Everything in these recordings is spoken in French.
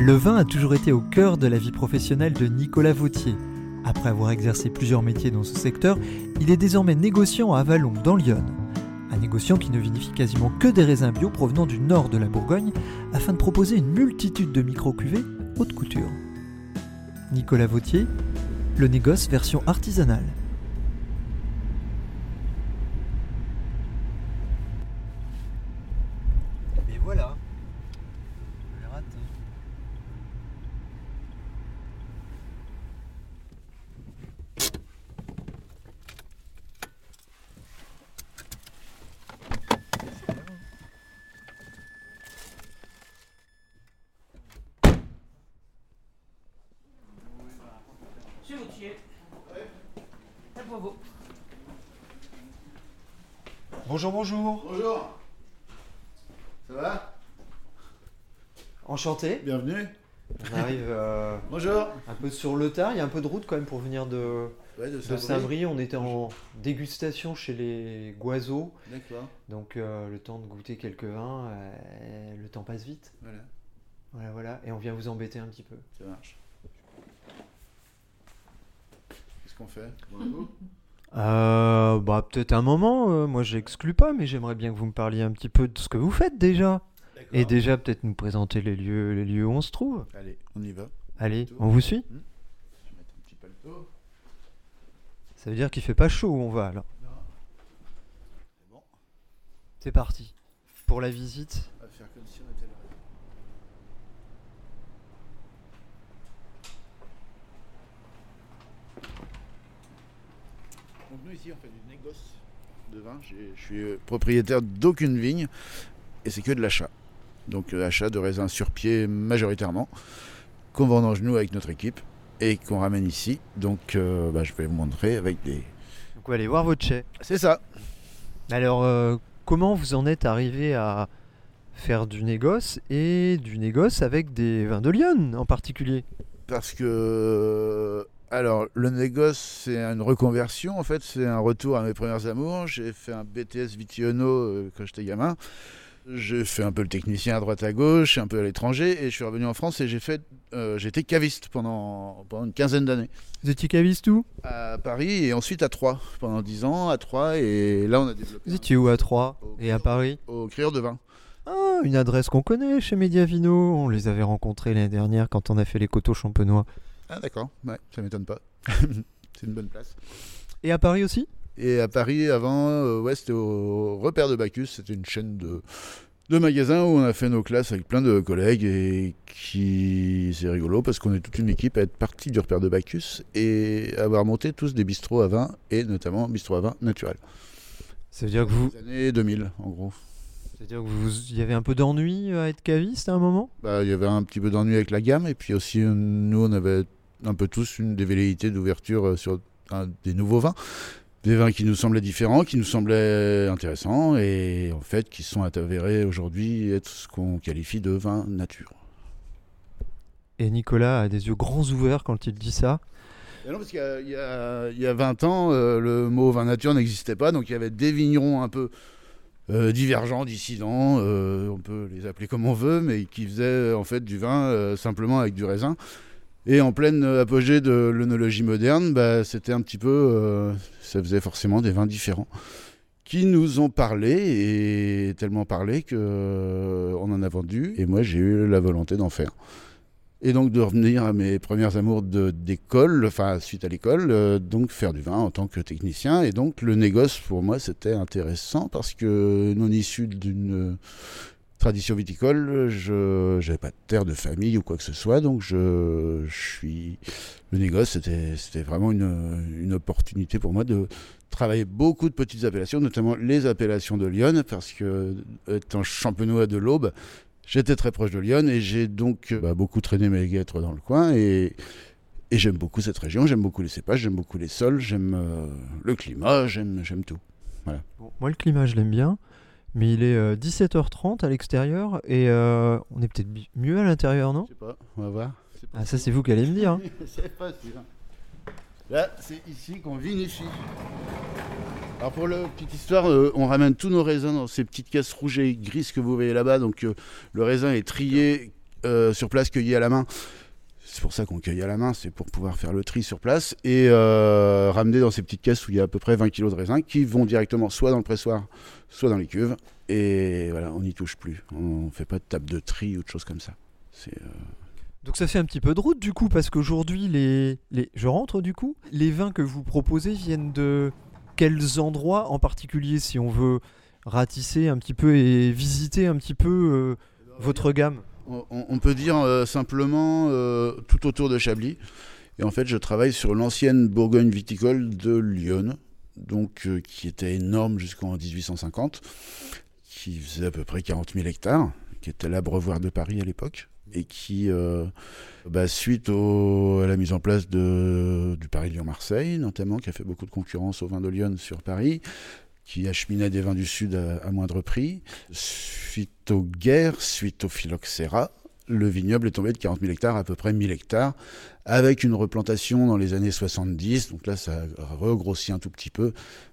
Le vin a toujours été au cœur de la vie professionnelle de Nicolas Vautier. Après avoir exercé plusieurs métiers dans ce secteur, il est désormais négociant à Avalon, dans l'Yonne. Un négociant qui ne vinifie quasiment que des raisins bio provenant du nord de la Bourgogne afin de proposer une multitude de micro-cuvées haute couture. Nicolas Vautier, le négoce version artisanale. Et voilà. Je l'ai raté. Bonjour, bonjour. Bonjour. Ça va Enchanté. Bienvenue. On arrive euh, Bonjour. un peu sur le tard. Il y a un peu de route quand même pour venir de, Ouais, de. Saint-Brie. On était en dégustation chez les Goiseaux. D'accord. Donc euh, le temps de goûter quelques vins, euh, le temps passe vite. Voilà, Voilà, voilà. Et on vient vous embêter un petit peu. ça marche. Qu'est-ce qu'on fait? Bonjour. Euh, bah peut-être un moment. euh, moi, j'exclus pas, mais j'aimerais bien que vous me parliez un petit peu de ce que vous faites déjà. Et déjà peut-être nous présenter les lieux, les lieux où on se trouve. Allez, on y va. Allez, on vous suit. Je vais mettre un petit paletot. Ça veut dire qu'il fait pas chaud où on va alors. C'est bon. C'est parti. Pour la visite. On va faire comme si on était là. Donc nous ici on fait du négoce de vin. Je suis euh, propriétaire d'aucune vigne et c'est que de l'achat. Donc euh, achat de raisins sur pied majoritairement qu'on vendange nous avec notre équipe et qu'on ramène ici. Donc euh, bah, je vais vous montrer avec des... Donc on va aller voir votre chai. C'est ça. Alors, euh, comment vous en êtes arrivé à faire du négoce et du négoce avec des vins de Lyon en particulier? Parce que, alors, le négoce, c'est une reconversion, en fait, c'est un retour à mes premières amours. J'ai fait un BTS Vitiono quand j'étais gamin. J'ai fait un peu le technicien à droite à gauche, un peu à l'étranger, et je suis revenu en France et j'ai fait, euh, j'étais caviste pendant, pendant une quinzaine d'années. Vous étiez caviste où? À Paris et ensuite à Troyes, pendant dix ans, à Troyes, et là on a développé Vous étiez où à Troyes et à Paris? Au crieur de vin. Ah, une adresse qu'on connaît chez Mediavino. On les avait rencontrés l'année dernière quand on a fait les coteaux champenois. Ah d'accord, ouais, ça m'étonne pas. c'est une bonne place. Et à Paris aussi? Et à Paris, avant, euh, ouais, c'était au Repère de Bacchus. C'était une chaîne de, de magasins où on a fait nos classes avec plein de collègues et qui c'est rigolo parce qu'on est toute une équipe à être parti du Repère de Bacchus et avoir monté tous des bistrots à vin et notamment bistrot à vin naturel. Ça veut dire que vous, années 2000 en gros. c'est-à-dire que vous, il y avait un peu d'ennui à être caviste à un moment? Bah, il y avait un petit peu d'ennui avec la gamme et puis aussi euh, nous on avait un peu tous une des velléités d'ouverture euh, sur un- des nouveaux vins. Des vins qui nous semblaient différents, qui nous semblaient intéressants et en fait qui sont avérés aujourd'hui être ce qu'on qualifie de vin nature. Et Nicolas a des yeux grands ouverts quand il dit ça. Et non, parce qu'il y a, il y a- il y a 20 ans, euh, le mot vin nature n'existait pas, donc il y avait des vignerons un peu euh, divergents, dissidents, euh, on peut les appeler comme on veut, mais qui faisaient en fait du vin simplement avec du raisin. Et en pleine apogée de l'œnologie moderne, bah, c'était un petit peu, euh, ça faisait forcément des vins différents qui nous ont parlé et tellement parlé que euh, en a vendu. Et moi, j'ai eu la volonté d'en faire. Et donc de revenir à mes premières amours d'école, enfin suite à l'école, euh, donc faire du vin en tant que technicien. Et donc le négoce pour moi c'était intéressant parce que non issu d'une tradition viticole. Je n'avais pas de terre de famille ou quoi que ce soit, donc je, suis le négoce. C'était vraiment une, opportunité pour moi de travailler beaucoup de petites appellations, notamment les appellations de Lyon, parce que étant champenois de l'Aube, j'étais très proche de Lyon et j'ai donc bah, beaucoup traîné mes guêtres dans le coin et j'aime beaucoup cette région, j'aime beaucoup les cépages, j'aime beaucoup les sols, j'aime euh, le climat, j'aime tout. Moi, le climat, je l'aime bien, mais il est euh, 17h30 à l'extérieur et euh, on est peut-être mieux à l'intérieur, non? Je sais pas, on va voir. Ah, ça, c'est vous qui allez me dire. hein. c'est pas sûr. Là, c'est ici qu'on vinifie. Alors pour la petite histoire, euh, on ramène tous nos raisins dans ces petites caisses rouges et grises que vous voyez là-bas. Donc euh, le raisin est trié euh, sur place, cueilli à la main. C'est pour ça qu'on cueille à la main, c'est pour pouvoir faire le tri sur place et euh, ramener dans ces petites caisses où il y a à peu près 20 kg de raisins qui vont directement soit dans le pressoir, soit dans les cuves. Et voilà, on n'y touche plus. On ne fait pas de table de tri ou de choses comme ça. Euh, Donc ça fait un petit peu de route du coup parce qu'aujourd'hui les je rentre du coup les vins que vous proposez viennent de quels endroits en particulier si on veut ratisser un petit peu et visiter un petit peu euh, votre gamme? On, peut dire euh, simplement euh, tout autour de Chablis. Et en fait, je travaille sur l'ancienne Bourgogne viticole de Lyon, donc euh, qui était énorme jusqu'en 1850, qui faisait à peu près 40 000 hectares, qui était l'abreuvoir de Paris à l'époque, et qui, bah, suite au- à la mise en place du Paris-Lyon-Marseille, notamment, qui a fait beaucoup de concurrence aux vins de Lyon sur Paris, qui acheminait des vins du Sud à, moindre prix. Suite aux guerres, suite au phylloxéra, le vignoble est tombé de 40 000 hectares à peu près 1000 hectares, avec une replantation dans les années 70. Donc là, ça a regrossi un tout petit peu,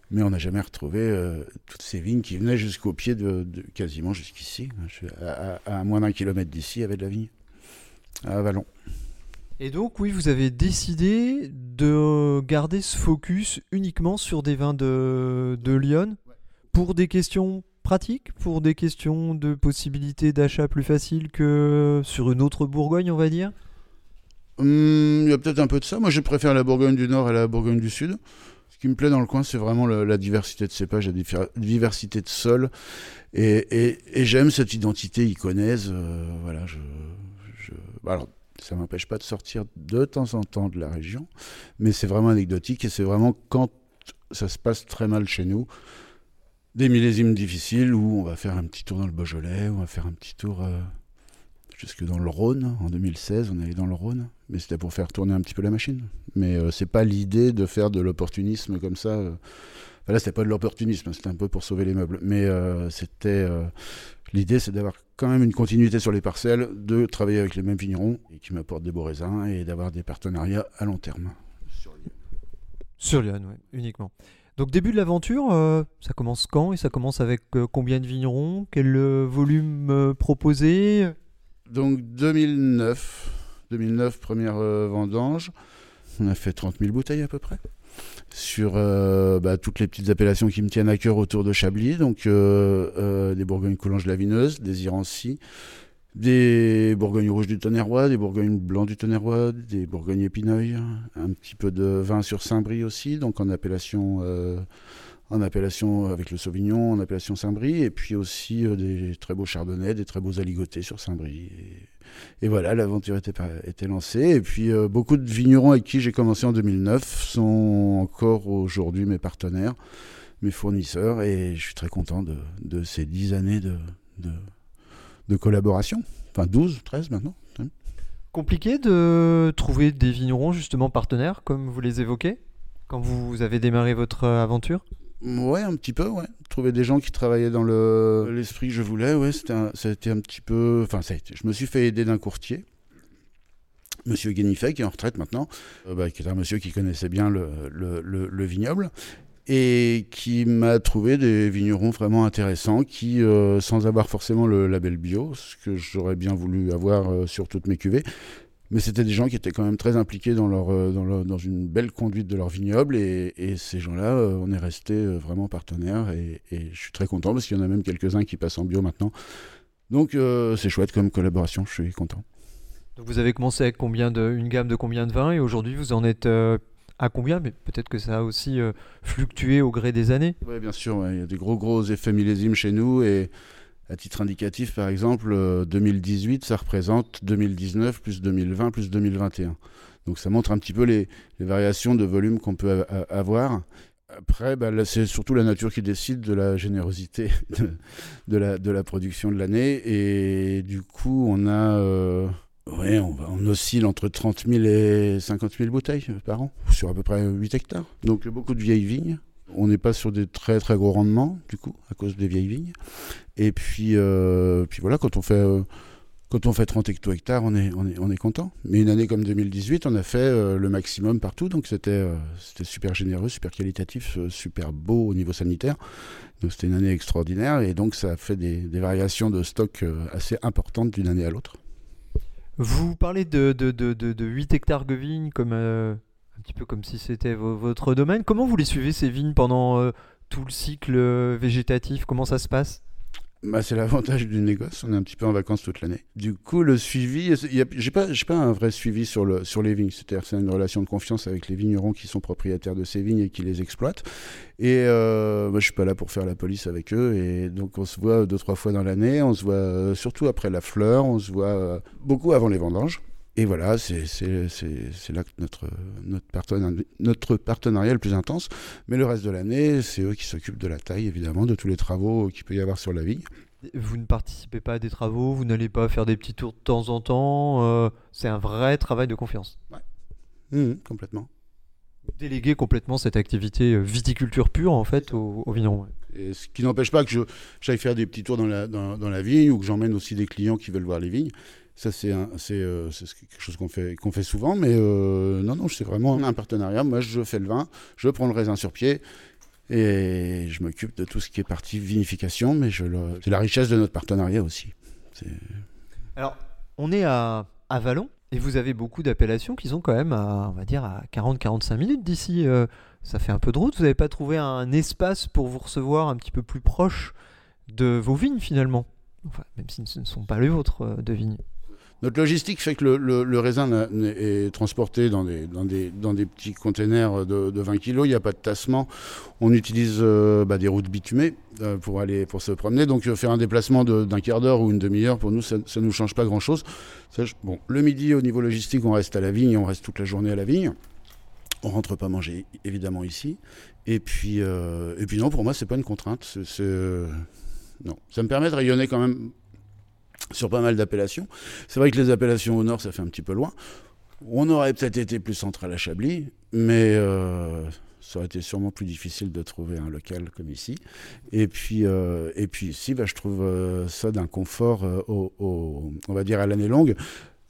mais on n'a jamais retrouvé euh, toutes ces vignes qui venaient jusqu'au pied de, quasiment jusqu'ici. À moins d'un kilomètre d'ici, il y avait de la vigne, à Vallon. Et donc oui vous avez décidé de garder ce focus uniquement sur des vins de, de Lyon pour des questions pratiques, pour des questions de possibilité d'achat plus facile que sur une autre Bourgogne on va dire? Hum, Il y a peut-être un peu de ça. Moi, je préfère la Bourgogne du Nord à la Bourgogne du Sud. Ce qui me plaît dans le coin, c'est vraiment la diversité de cépages, la diversité de sols. Et, et- et j'aime cette identité iconaise. euh, voilà, je, je- bah alors, ça m'empêche pas de sortir de temps en temps de la région, mais c'est vraiment anecdotique et c'est vraiment quand ça se passe très mal chez nous, des millésimes difficiles où on va faire un petit tour dans le Beaujolais, on va faire un petit tour euh, jusque dans le Rhône. En 2016, on est allé dans le Rhône, mais c'était pour faire tourner un petit peu la machine. Mais euh, c'est pas l'idée de faire de l'opportunisme comme ça. euh. Là, c'était pas de l'opportunisme, c'était un peu pour sauver les meubles. Mais euh, c'était euh, l'idée, c'est d'avoir quand même une continuité sur les parcelles, de travailler avec les mêmes vignerons et qui m'apportent des beaux raisins et d'avoir des partenariats à long terme. Sur Lyon, ouais, uniquement. Donc début de l'aventure, euh, ça commence quand et ça commence avec euh, combien de vignerons? Quel euh, volume euh, proposé? Donc 2009, 2009 première euh, vendange. On a fait 30 000 bouteilles à peu près. Sur euh, bah, toutes les petites appellations qui me tiennent à cœur autour de Chablis. Donc euh, euh, des Bourgognes coulanges lavineuses, des Irancy, des Bourgognes rouges du Tonnerrois, des Bourgognes blancs du Tonnerrois, des Bourgognes épineuil, un petit peu de vin sur Saint-Brie aussi, donc en appellation, en appellation avec le Sauvignon, en appellation Saint-Brie, et puis aussi euh, des très beaux chardonnays, des très beaux aligotés sur Saint-Brie. Et, voilà, l'aventure était, lancée. Et puis euh, beaucoup de vignerons avec qui j'ai commencé en 2009 sont encore aujourd'hui mes partenaires, mes fournisseurs, et je suis très content de, ces dix années de, de, de collaboration. Enfin 12, 13 maintenant. hein. Compliqué de trouver des vignerons justement partenaires, comme vous les évoquez, quand vous avez démarré votre euh, aventure? Ouais, un petit peu, ouais. Trouver des gens qui travaillaient dans le l'esprit que je voulais, ouais, c'était un- petit peu. Enfin, je me suis fait aider d'un courtier, Monsieur Guénifet, qui est en retraite maintenant, euh, bah, qui est un monsieur qui connaissait bien le vignoble et qui m'a trouvé des vignerons vraiment intéressants qui, euh, sans avoir forcément le label bio, ce que j'aurais bien voulu avoir euh, sur toutes mes cuvées, mais c'était des gens qui étaient quand même très impliqués dans, leur, euh, dans, leur- dans une belle conduite de leur vignoble. Et, et ces gens-là, euh, on est restés euh, vraiment partenaires. Et, et je suis très content parce qu'il y en a même quelques-uns qui passent en bio maintenant. Donc euh, c'est chouette comme collaboration, je suis content. Donc vous avez commencé avec combien de, une gamme de combien de vins et aujourd'hui vous en êtes euh, à combien? Mais peut-être que ça a aussi euh, fluctué au gré des années. Oui, bien sûr, ouais, il y a des gros gros effets millésimes chez nous. Et À titre indicatif, par exemple, euh, 2018, ça représente 2019 plus 2020 plus 2021. Donc ça montre un petit peu les, variations de volume qu'on peut avoir. Après, bah, c'est surtout la nature qui décide de la générosité de, la, production de l'année. Et du coup, on a... euh, on, oscille entre 30 000 et 50 000 bouteilles par an, sur à peu près 8 hectares. Donc beaucoup de vieilles vignes. On n'est pas sur des très très gros rendements, du coup, à cause des vieilles vignes. Et puis, euh, puis voilà, quand on fait... euh, quand on fait 30 hecto-hectares, on est, on, est, on est content. Mais une année comme 2018, on a fait euh, le maximum partout. Donc c'était super généreux, super qualitatif, super beau au niveau sanitaire. Donc c'était une année extraordinaire. Et donc ça a fait des, des variations de stock assez importantes d'une année à l'autre. Vous parlez de, de, de, de, de 8 hectares de vignes comme un petit peu comme si c'était vo- votre domaine. Comment vous les suivez ces vignes pendant euh, tout le cycle euh, végétatif? Comment ça se passe? Bah, c'est l'avantage du négoce, on est un petit peu en vacances toute l'année. Du coup, le suivi, a- j'ai pas, pas un vrai suivi sur, le, sur les vignes. C'est-à-dire c'est une relation de confiance avec les vignerons qui sont propriétaires de ces vignes et qui les exploitent. Et euh, moi, je suis pas là pour faire la police avec eux. Et donc, on se voit deux, trois fois dans l'année. On se voit euh, surtout après la fleur. On se voit euh, beaucoup avant les vendanges. Et voilà, c'est là que notre, notre, partenariat, notre partenariat est le plus intense. Mais le reste de l'année, c'est eux qui s'occupent de la taille, évidemment, de tous les travaux qu'il peut y avoir sur la vigne. Vous ne participez pas à des travaux, vous n'allez pas faire des petits tours de temps en temps. euh, c'est un vrai travail de confiance. Mhm, complètement. Déléguer complètement cette activité euh, viticulture pure en fait vignerons. ouais. Et ce qui n'empêche pas que j'aille faire des petits tours dans la, dans, dans la vigne ou que j'emmène aussi des clients qui veulent voir les vignes. Ça, c'est euh, quelque chose qu'on fait, souvent. Mais euh, non, non, c'est vraiment un partenariat. Moi, je fais le vin, je prends le raisin sur pied et je m'occupe de tout ce qui est partie vinification. Mais c'est la richesse de notre partenariat aussi. Alors, on est à, Vallon et vous avez beaucoup d'appellations qui sont quand même à, on va dire, à 40-45 minutes d'ici. euh, ça fait un peu de route. Vous n'avez pas trouvé un espace pour vous recevoir un petit peu plus proche de vos vignes finalement? Enfin, même si ce ne sont pas les vôtres euh, de vignes. Notre logistique fait que le, raisin est transporté dans des, petits containers de, de 20 kg. Il n'y a pas de tassement. On utilise euh, bah, des routes bitumées euh, pour, aller, pour se promener. Donc euh, faire un déplacement d'un quart d'heure ou une demi-heure, pour nous, ça ne nous change pas grand-chose. Bon, le midi, au niveau logistique, on reste à la vigne. On reste toute la journée à la vigne. On rentre pas manger, évidemment, ici. Et puis, et puis non, pour moi, c'est pas une contrainte. Non. Ça me permet de rayonner quand même sur pas mal d'appellations. C'est vrai que les appellations au nord, ça fait un petit peu loin. On aurait peut-être été plus central à Chablis, mais euh, ça aurait été sûrement plus difficile de trouver un local comme ici. Et puis, euh, et puis ici, bah, je trouve euh, ça d'un confort, au- on va dire à l'année longue,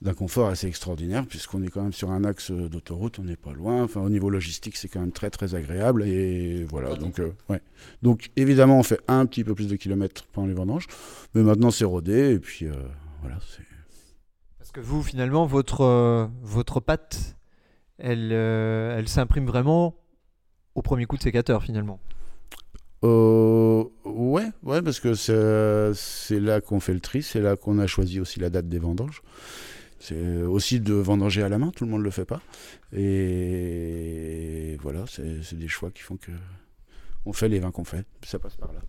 d'un confort assez extraordinaire, puisqu'on est quand même sur un axe d'autoroute, on n'est pas loin. Enfin, au niveau logistique, c'est quand même très très agréable. Et voilà, donc, euh, ouais. donc évidemment, on fait un petit peu plus de kilomètres pendant les vendanges, mais maintenant c'est rodé, et puis euh, voilà, c'est. Parce que vous, finalement, votre, euh, votre pâte, elle, euh, elle s'imprime vraiment au premier coup de sécateur finalement. Euh, ouais, ouais, parce que c'est c'est là qu'on fait le tri, c'est là qu'on a choisi aussi la date des vendanges. C'est aussi de vendanger à la main, tout le monde ne le fait pas. Et voilà, c'est des choix qui font que on fait les vins qu'on fait. Ça passe par là.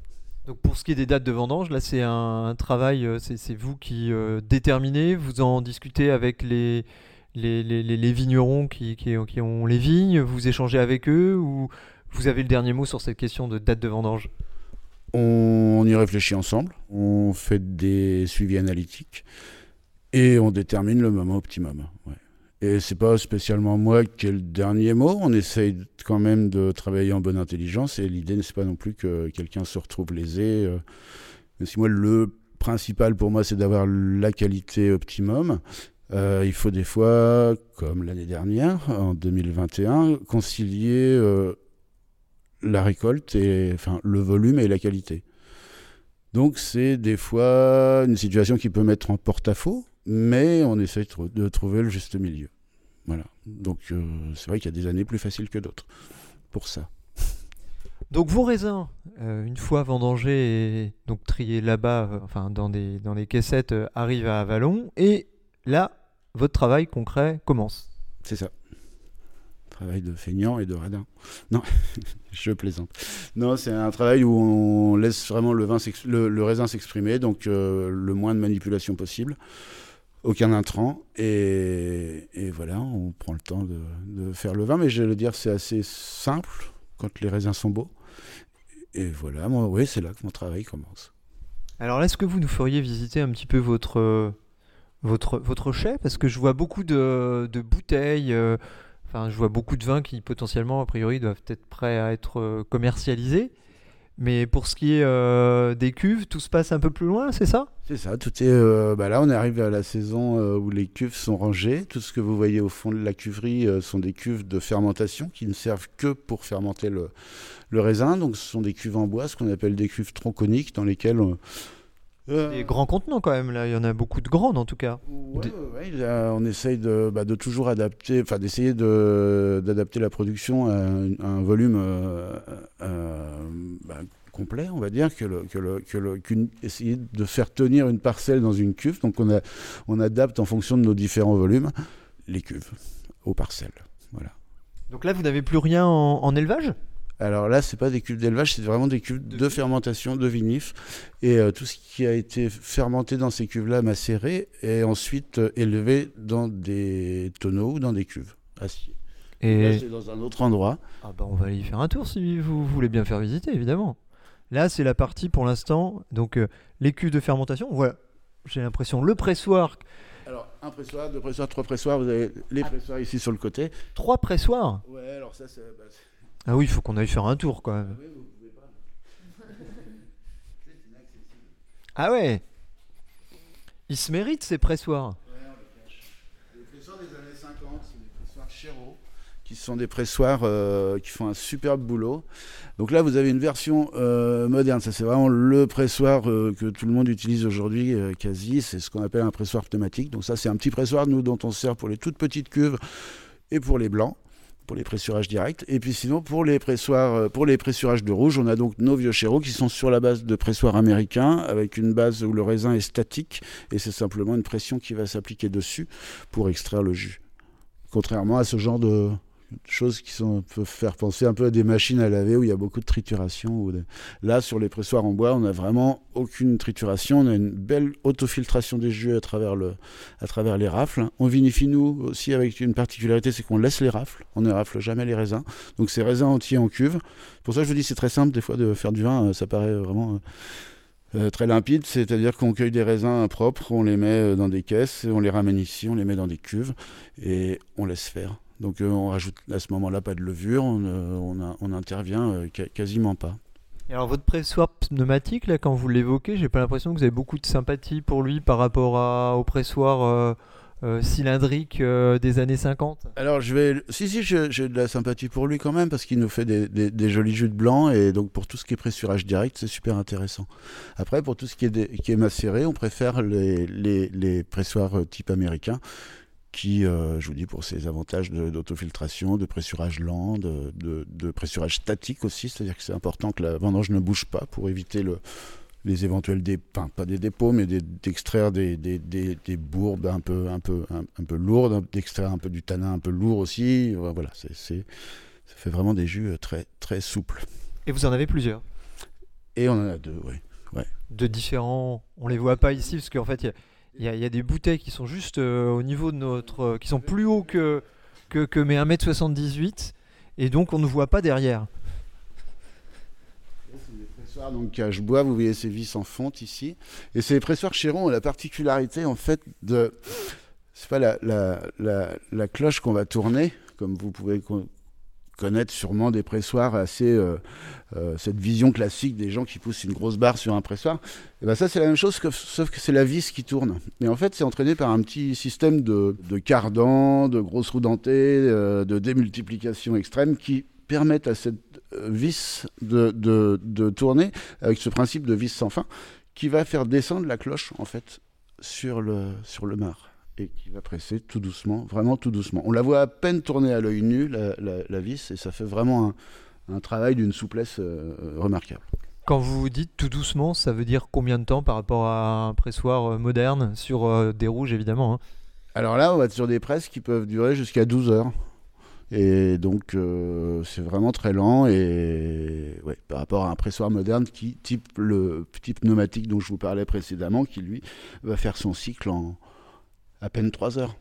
Donc pour ce qui est des dates de vendange, là c'est un, un travail, euh, c'est vous qui euh, déterminez, vous en discutez avec les, les, les- les- les vignerons qui, qui- qui ont les vignes, vous échangez avec eux ou vous avez le dernier mot sur cette question de date de vendange? On, y réfléchit ensemble, on fait des suivis analytiques et on détermine le moment optimum. ouais. Et c'est pas spécialement moi qui ai le dernier mot, on essaye quand même de travailler en bonne intelligence et l'idée n'est pas non plus que quelqu'un se retrouve lésé. euh. Même si moi, le principal pour moi, c'est d'avoir la qualité optimum. Euh, il faut des fois, comme l'année dernière, en 2021, concilier euh, la récolte et enfin le volume et la qualité. Donc c'est des fois une situation qui peut mettre en porte-à-faux, mais on essaie de, trou- de trouver le juste milieu. Voilà. Donc euh, c'est vrai qu'il y a des années plus faciles que d'autres pour ça. Donc vos raisins, euh, une fois vendangés et donc triés là-bas, euh, enfin dans des, dans des caissettes, arrivent à Avalon et là, votre travail concret commence. C'est ça. travail de feignant et de radin. Non, je plaisante. Non, c'est un travail où on laisse vraiment le, vin le, le raisin s'exprimer, donc le moins de manipulation possible, aucun intrant, et, voilà, on prend le temps de, faire le vin, mais je vais le dire, c'est assez simple quand les raisins sont beaux. Et voilà, oui, c'est là que mon travail commence. Alors est-ce que vous nous feriez visiter un petit peu votre, votre, votre chai? Parce que je vois beaucoup de, de bouteilles. Euh, enfin, je vois beaucoup de vins qui potentiellement, a priori, doivent être prêts à être euh, commercialisés. Mais pour ce qui est euh, des cuves, tout se passe un peu plus loin, c'est ça? C'est ça, tout est. Euh, bah là, on arrive à la saison euh, où les cuves sont rangées. Tout ce que vous voyez au fond de la cuverie sont des cuves de fermentation qui ne servent que pour fermenter le raisin. Donc, ce sont des cuves en bois, ce qu'on appelle des cuves tronconiques, dans lesquelles. Euh, Des grands contenants quand même, là. Il y en a beaucoup de grandes en tout cas. Ouais, Des- ouais, ouais, là, on essaye de, bah, de toujours adapter, enfin d'essayer de- d'adapter la production à un, à un volume euh, euh, bah, complet, on va dire, que le, que le, que le- qu'une- essayer de faire tenir une parcelle dans une cuve. Donc on, a, on adapte en fonction de nos différents volumes les cuves aux parcelles. Voilà. Donc là, vous n'avez plus rien en, en élevage? Alors là, c'est pas des cuves d'élevage, c'est vraiment des cuves de fermentation, de vinif. Et euh, tout ce qui a été fermenté dans ces cuves-là, macéré, est ensuite euh, élevé dans des tonneaux ou dans des cuves acier. Là, Et c'est dans un autre endroit. ah bah, on va aller y faire un tour si vous voulez bien faire visiter, évidemment. Là, c'est la partie pour l'instant. Donc, euh, les cuves de fermentation. Voilà. J'ai l'impression le pressoir, Alors, un pressoir, deux pressoirs, trois pressoirs. Vous avez les pressoirs ici sur le côté. trois pressoirs? Ouais, alors ça, c'est. bah, c'est- Ah oui, il faut qu'on aille faire un tour quand même. Ah ouais Ils se méritent ces pressoirs. Les pressoirs des années 50, c'est des pressoirs Chéreau, qui sont des pressoirs euh, qui font un superbe boulot. Donc là, vous avez une version euh, moderne. Ça, c'est vraiment le pressoir euh, que tout le monde utilise aujourd'hui, quasi. C'est ce qu'on appelle un pressoir pneumatique. Donc ça, c'est un petit pressoir, nous, dont on se sert pour les toutes petites cuves et pour les blancs pour les pressurages directs. Et puis sinon, pour les, pressoirs, euh, pour les pressurages de rouge, on a donc nos vieux chéros qui sont sur la base de pressoirs américains, avec une base où le raisin est statique, et c'est simplement une pression qui va s'appliquer dessus pour extraire le jus. Contrairement à ce genre de choses qui sont, peuvent faire penser un peu à des machines à laver où il y a beaucoup de trituration. Là, sur les pressoirs en bois, on n'a vraiment aucune trituration. On a une belle autofiltration des jus à travers, les rafles. On vinifie, nous, aussi avec une particularité, c'est qu'on laisse les rafles. On ne rafle jamais les raisins. Donc, c'est raisins entiers en cuve. Pour ça, je vous dis, c'est très simple, des fois, de faire du vin. Ça paraît vraiment... euh, euh, très limpide, c'est-à-dire qu'on cueille des raisins propres, on les met euh, dans des caisses, on les ramène ici, on les met dans des cuves et on laisse faire. Donc euh, on rajoute à ce moment-là pas de levure, on euh, on a- on n'intervient euh, quasiment pas. Et alors, votre pressoir pneumatique, là, quand vous l'évoquez, j'ai pas l'impression que vous avez beaucoup de sympathie pour lui par rapport à, au pressoir euh, euh, cylindrique euh, des années 50. Alors je vais, si si, j'ai de la sympathie pour lui quand même parce qu'il nous fait des, des- des jolis jus de blanc et donc pour tout ce qui est pressurage direct, c'est super intéressant. Après pour tout ce qui est, des- qui est macéré, on préfère les, les, les pressoirs type américain qui, euh, je vous dis, pour ses avantages d'autofiltration, de, pressurage lent, de, de- de pressurage statique aussi, c'est-à-dire que c'est important que la vendange ne bouge pas pour éviter le, les éventuels dé- enfin, pas des dépôts, mais d'extraire des, des, des, des bourbes un peu, un peu, un, un peu lourdes, d'extraire un peu du tanin un peu lourd aussi. Voilà, c'est, ça fait vraiment des jus euh, très, très souples. Et vous en avez plusieurs? Et on en a deux, oui. De différents. On les voit pas ici parce qu'en fait, il y a- il y, a- des bouteilles qui sont juste euh, au niveau de notre. euh, qui sont plus hauts que, que, mes 1m78 et donc on ne voit pas derrière. Donc cache-bois, vous voyez ces vis en fonte ici. Et ces pressoirs Chéron ont la particularité en fait de. C'est pas la, la, la, cloche qu'on va tourner, comme vous pouvez connaître sûrement des pressoirs assez. euh, euh, cette vision classique des gens qui poussent une grosse barre sur un pressoir. Et ben ça, c'est la même chose, sauf que c'est la vis qui tourne. Et en fait, c'est entraîné par un petit système de, de cardan, de grosses roues dentées, euh, de démultiplication extrême qui permettent à cette vis de, de, de tourner avec ce principe de vis sans fin qui va faire descendre la cloche en fait sur le, sur le mar et qui va presser tout doucement, vraiment tout doucement. On la voit à peine tourner à l'œil nu, la, la- la vis, et ça fait vraiment un, un travail d'une souplesse euh, remarquable. Quand vous vous dites tout doucement, ça veut dire combien de temps par rapport à un pressoir euh, moderne sur euh, des rouges évidemment hein? Alors là, on va être sur des presses qui peuvent durer jusqu'à 12 heures. Et donc, euh, c'est vraiment très lent. Et ouais, par rapport à un pressoir moderne qui type le type pneumatique dont je vous parlais précédemment, qui lui va faire son cycle en à peine 3 heures.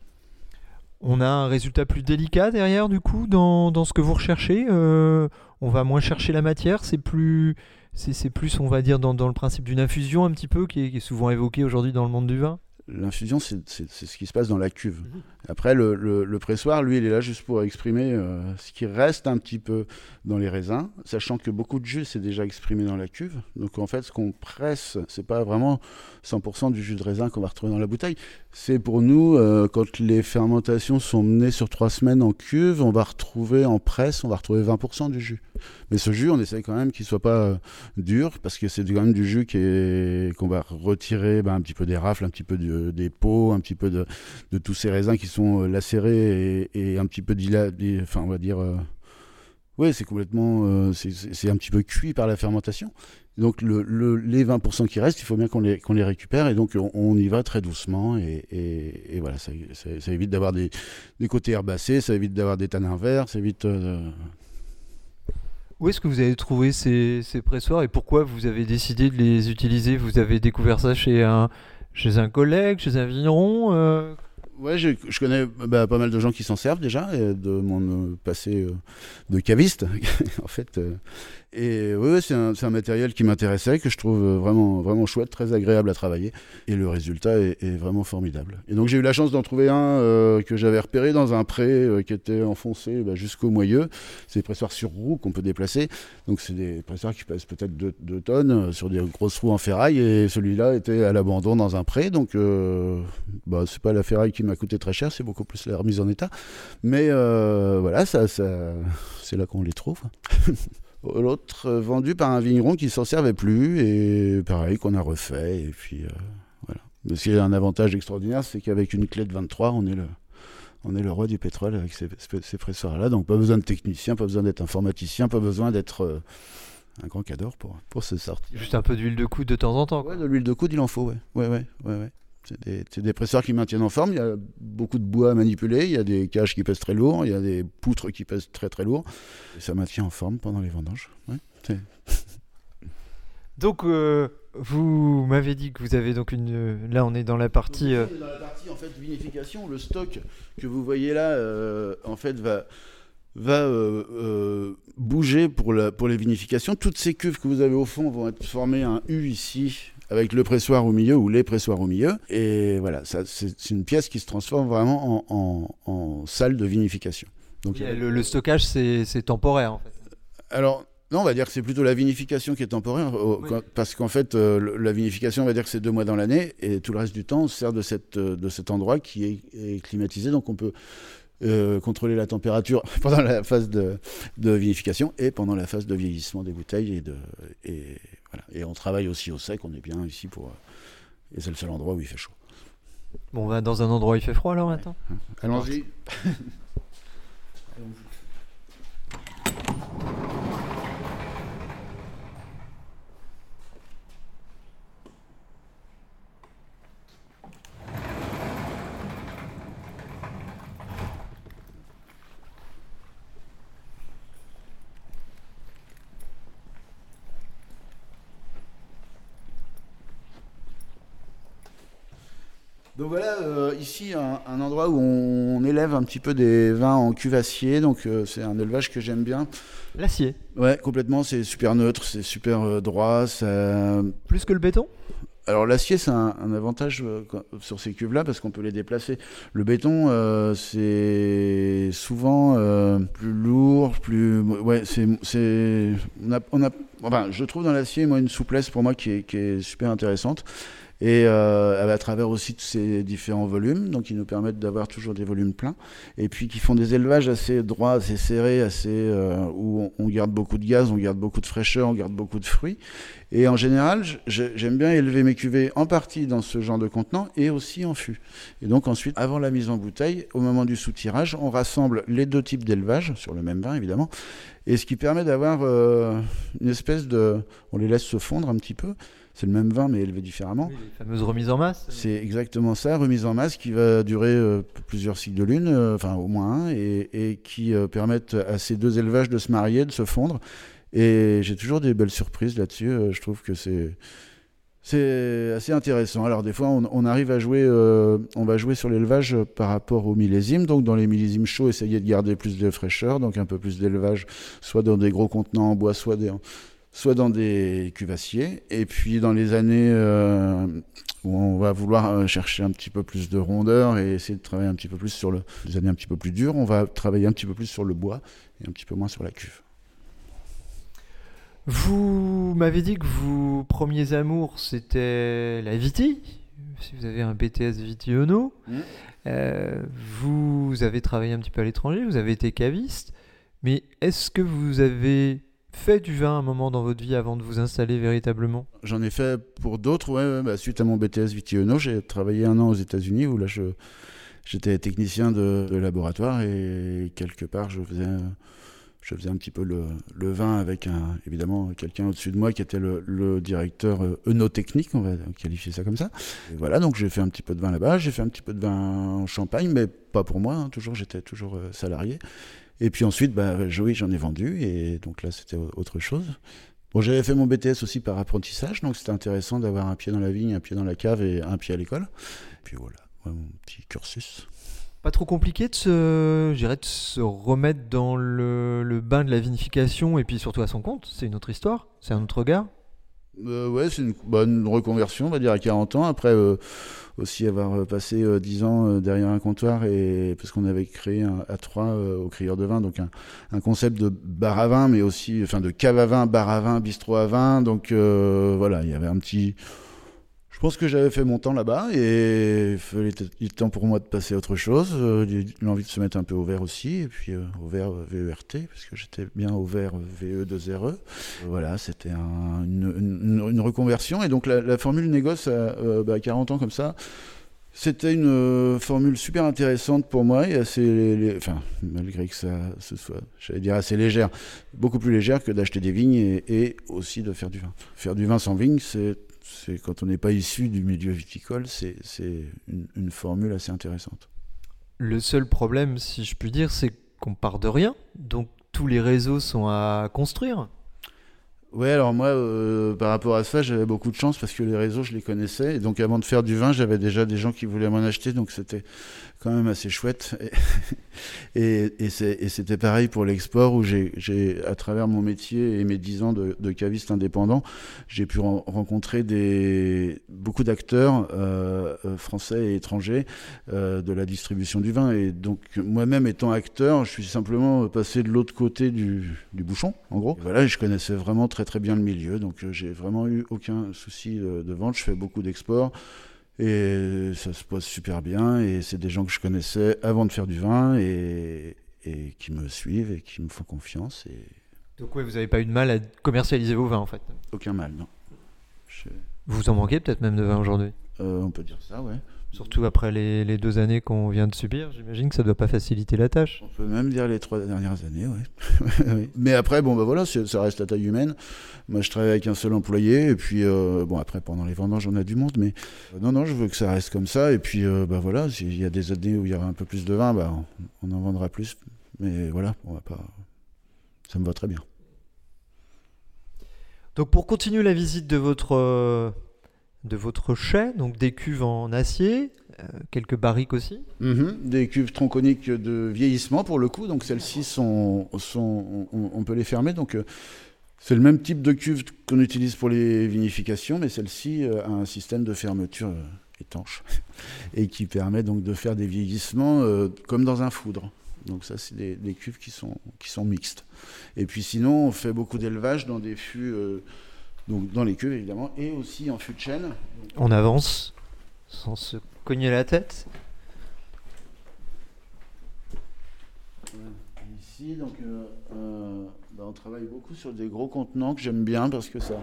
On a un résultat plus délicat derrière, du coup, dans, dans ce que vous recherchez. Euh, on va moins chercher la matière. C'est plus, c'est, plus, on va dire, dans, le principe d'une infusion un petit peu, qui est souvent évoqué aujourd'hui dans le monde du vin? L'infusion, c'est ce qui se passe dans la cuve. Après, le, le- le pressoir, lui, il est là juste pour exprimer euh, ce qui reste un petit peu dans les raisins, sachant que beaucoup de jus, c'est déjà exprimé dans la cuve. Donc, en fait, ce qu'on presse, c'est pas vraiment 100% du jus de raisin qu'on va retrouver dans la bouteille. C'est pour nous, euh, quand les fermentations sont menées sur trois semaines en cuve, on va retrouver en presse, on va retrouver 20% du jus. Mais ce jus, on essaie quand même qu'il soit pas euh, dur, parce que c'est quand même du jus qu'on va retirer ben, un petit peu des rafles, un petit peu de- des peaux, un petit peu de, tous ces raisins qui sont euh, lacérés et, un petit peu dila- di- enfin on va dire euh, ouais c'est complètement c'est- un petit peu cuit par la fermentation. Donc le, le- les 20% qui restent il faut bien qu'on les, récupère et donc on, y va très doucement et, voilà ça, évite d'avoir des, côtés herbacés ça évite d'avoir des tanins verts ça évite Où est-ce que vous avez trouvé ces, ces pressoirs et pourquoi vous avez décidé de les utiliser? Vous avez découvert ça chez un, chez un collègue, chez un vigneron euh, Ouais, je, connais bah, pas mal de gens qui s'en servent déjà, de mon euh, passé euh, de caviste, en fait. Et ouais, c'est un, matériel qui m'intéressait, que je trouve euh, vraiment, vraiment chouette, très agréable à travailler. Et le résultat est, vraiment formidable. Et donc j'ai eu la chance d'en trouver un euh, que j'avais repéré dans un pré euh, qui était enfoncé bah, jusqu'au moyeu. C'est des pressoirs sur roue qu'on peut déplacer. Donc c'est des pressoirs qui pèsent peut-être 2 tonnes sur des grosses roues en ferraille. Et celui-là était à l'abandon dans un pré. Donc euh, bah, c'est pas la ferraille qui m'a coûté très cher, c'est beaucoup plus la remise en état. Mais voilà, ça, c'est là qu'on les trouve. L'autre euh, vendu par un vigneron qui s'en servait plus et pareil qu'on a refait et puis euh, voilà. Mais ce qui est un avantage extraordinaire, c'est qu'avec une clé de 23, on est le on est le roi du pétrole avec ces, ces- ces pressoirs-là. Donc pas besoin de technicien, pas besoin d'être informaticien, pas besoin d'être euh, un grand cadre pour, pour se sortir. Juste un peu d'huile de coude de temps en temps. quoi. Ouais, de l'huile de coude, il en faut, ouais. Ouais, ouais, ouais, ouais. C'est des, des pressoirs qui maintiennent en forme. Il y a beaucoup de bois à manipuler. Il y a des cages qui pèsent très lourd. Il y a des poutres qui pèsent très très lourd. Et ça maintient en forme pendant les vendanges. Ouais. Donc, euh, vous m'avez dit que vous avez donc une. Là, on est dans la partie. euh, Dans la partie en fait vinification, le stock que vous voyez là, euh, en fait, va va euh, euh, bouger pour, la, pour les vinifications. Toutes ces cuves que vous avez au fond vont être formées un U ici, avec le pressoir au milieu ou les pressoirs au milieu. Et voilà, c'est une pièce qui se transforme vraiment en, en- en salle de vinification. Donc, le, le stockage, c'est temporaire en fait. alors, non, on va dire que c'est plutôt la vinification qui est temporaire, Oui. quand- parce qu'en fait, euh, la vinification, on va dire que c'est deux mois dans l'année, et tout le reste du temps, on se sert de, cette, euh, de cet endroit qui est, est climatisé, donc on peut euh, contrôler la température pendant la phase de, de vinification et pendant la phase de vieillissement des bouteilles. Et, de, et, voilà. et on travaille aussi au sec, on est bien ici pour... euh, Et c'est le seul endroit où il fait chaud. Bon, on va dans un endroit où il fait froid alors maintenant? Allons-y. Donc voilà, un, un endroit où on, élève un petit peu des vins en cuvassier, donc euh, c'est un élevage que j'aime bien. L'acier. Ouais, complètement, c'est super neutre, c'est super euh, droit. Ça... Plus que le béton? Alors l'acier, c'est un, un avantage euh, sur ces cuves-là parce qu'on peut les déplacer. Le béton, euh, c'est souvent euh, plus lourd, plus... Ouais, c'est... c'est- On a, on a... Enfin, je trouve dans l'acier, moi, une souplesse pour moi qui est, qui est super intéressante. Et euh, à travers aussi tous ces différents volumes, donc qui nous permettent d'avoir toujours des volumes pleins, et puis qui font des élevages assez droits, assez serrés, assez euh, où on, garde beaucoup de gaz, on garde beaucoup de fraîcheur, on garde beaucoup de fruits. Et en général, j'aime bien élever mes cuvées en partie dans ce genre de contenant et aussi en fût. Et donc ensuite, avant la mise en bouteille, au moment du soutirage, on rassemble les deux types d'élevage sur le même vin évidemment, et ce qui permet d'avoir euh, une espèce de, on les laisse se fondre un petit peu c'est le même vin mais élevé différemment. Oui, les fameuses remises en masse. C'est exactement ça, remise en masse qui va durer euh, plusieurs cycles de lune, euh, enfin au moins un, et, et qui euh, permettent à ces deux élevages de se marier, de se fondre. Et j'ai toujours des belles surprises là-dessus. je trouve que c'est c'est assez intéressant. Alors des fois, on, on arrive à jouer, euh, on va jouer sur l'élevage par rapport au millésime. Donc dans les millésimes chauds, essayer de garder plus de fraîcheur, donc un peu plus d'élevage, soit dans des gros contenants en bois, soit des, soit dans des cuvassiers. Et puis dans les années euh, où on va vouloir euh, chercher un petit peu plus de rondeur et essayer de travailler un petit peu plus sur le, les années un petit peu plus dures, on va travailler un petit peu plus sur le bois et un petit peu moins sur la cuve. Vous m'avez dit que vos premiers amours, c'était la Viti. Si vous avez un BTS Viti Ono. Mm. Euh, vous avez travaillé un petit peu à l'étranger, vous avez été caviste. Mais est-ce que vous avez fait du vin un moment dans votre vie avant de vous installer véritablement? J'en ai fait pour d'autres, ouais, bah, suite à mon BTS Vitiono, j'ai travaillé un an aux États-Unis où là j'étais technicien de, laboratoire et quelque part je faisais un petit peu le, vin avec évidemment quelqu'un au-dessus de moi qui était le, le directeur euh, œnotechnique, on va qualifier ça comme ça. Voilà, donc j'ai fait un petit peu de vin là-bas, j'ai fait un petit peu de vin en Champagne, mais pas pour moi, hein, toujours j'étais toujours euh, salarié. Et puis ensuite, bah, oui, j'en ai vendu et donc là c'était au- autre chose. Bon, j'avais fait mon BTS aussi par apprentissage, donc c'était intéressant d'avoir un pied dans la vigne, un pied dans la cave et un pied à l'école. Puis voilà, ouais, mon petit cursus. Pas trop compliqué de se, de se remettre dans le, le bain de la vinification et puis surtout à son compte. C'est une autre histoire, c'est un autre regard? Euh, ouais, c'est une bonne reconversion, on va dire, à 40 ans. Après, euh, aussi avoir euh, passé euh, 10 ans euh, derrière un comptoir, et, parce qu'on avait créé un, à trois euh, au Crieur de Vin, donc un, un concept de bar à vin, mais aussi enfin, de cave à vin, bar à vin, bistrot à vin. Donc voilà, il y avait un petit. Je pense que j'avais fait mon temps là-bas et il fallait était temps pour moi de passer à autre chose. Euh, L'envie de se mettre un peu au vert aussi, et puis euh, au vert VERT, parce que j'étais bien au vert VE 2 RE. Voilà, c'était un- une, reconversion. Et donc la, formule négoce à euh, bah, 40 ans comme ça, c'était une formule super intéressante pour moi et assez, enfin, malgré que ça ce soit, j'allais dire assez légère, beaucoup plus légère que d'acheter des vignes et, et aussi de faire du vin. Faire du vin sans vigne, c'est c'est quand on n'est pas issu du milieu viticole, c'est une, une formule assez intéressante. Le seul problème, si je puis dire, c'est qu'on part de rien. Donc tous les réseaux sont à construire. Ouais, alors moi, euh, par rapport à ça, j'avais beaucoup de chance parce que les réseaux, je les connaissais. Et donc, avant de faire du vin, j'avais déjà des gens qui voulaient m'en acheter. Donc, c'était quand même assez chouette. Et, c'était pareil pour l'export où j'ai, à travers mon métier et mes 10 ans de, caviste indépendant, j'ai pu ren- rencontrer des, beaucoup d'acteurs euh, euh, français et étrangers euh, de la distribution du vin. Et donc, moi-même étant acteur, je suis simplement passé de l'autre côté du, bouchon, en gros. Voilà, je connaissais vraiment très très bien le milieu, donc j'ai vraiment eu aucun souci de, de vente. Je fais beaucoup d'export. Et ça se passe super bien. Et c'est des gens que je connaissais avant de faire du vin et, et qui me suivent et qui me font confiance. Et Donc ouais, vous n'avez pas eu de mal à commercialiser vos vins en fait. aucun mal, non. Je- Vous en manquez peut-être même de vin aujourd'hui? euh, on peut dire ça, ouais. Surtout après les, les deux années qu'on vient de subir, j'imagine que ça doit pas faciliter la tâche. On peut même dire les trois dernières années. Oui. Mais après, bon, bah voilà, ça reste à taille humaine. Moi, je travaille avec un seul employé, et puis, euh, bon, après, pendant les vendanges, on a du monde, mais euh, non, non, je veux que ça reste comme ça, et puis, euh, bah voilà, s'il y a des années où il y aura un peu plus de vin, bah, on, on en vendra plus, mais voilà, on va pas. Ça me va très bien. Donc pour continuer la visite de votre, euh, de votre chai, donc des cuves en acier, euh, quelques barriques aussi. Mhm. Des cuves tronconiques de vieillissement pour le coup, donc celles-ci sont, on, peut les fermer, donc euh, c'est le même type de cuve qu'on utilise pour les vinifications, mais celle-ci euh, a un système de fermeture étanche et qui permet donc de faire des vieillissements comme dans un foudre. Donc ça, c'est des, des cuves qui sont, qui sont mixtes. Et puis sinon, on fait beaucoup d'élevage dans des fûts, donc dans les cuves évidemment, et aussi en fût de chêne. On avance sans se cogner la tête. Ici, donc, euh, euh, bah, on travaille beaucoup sur des gros contenants que j'aime bien parce que ça.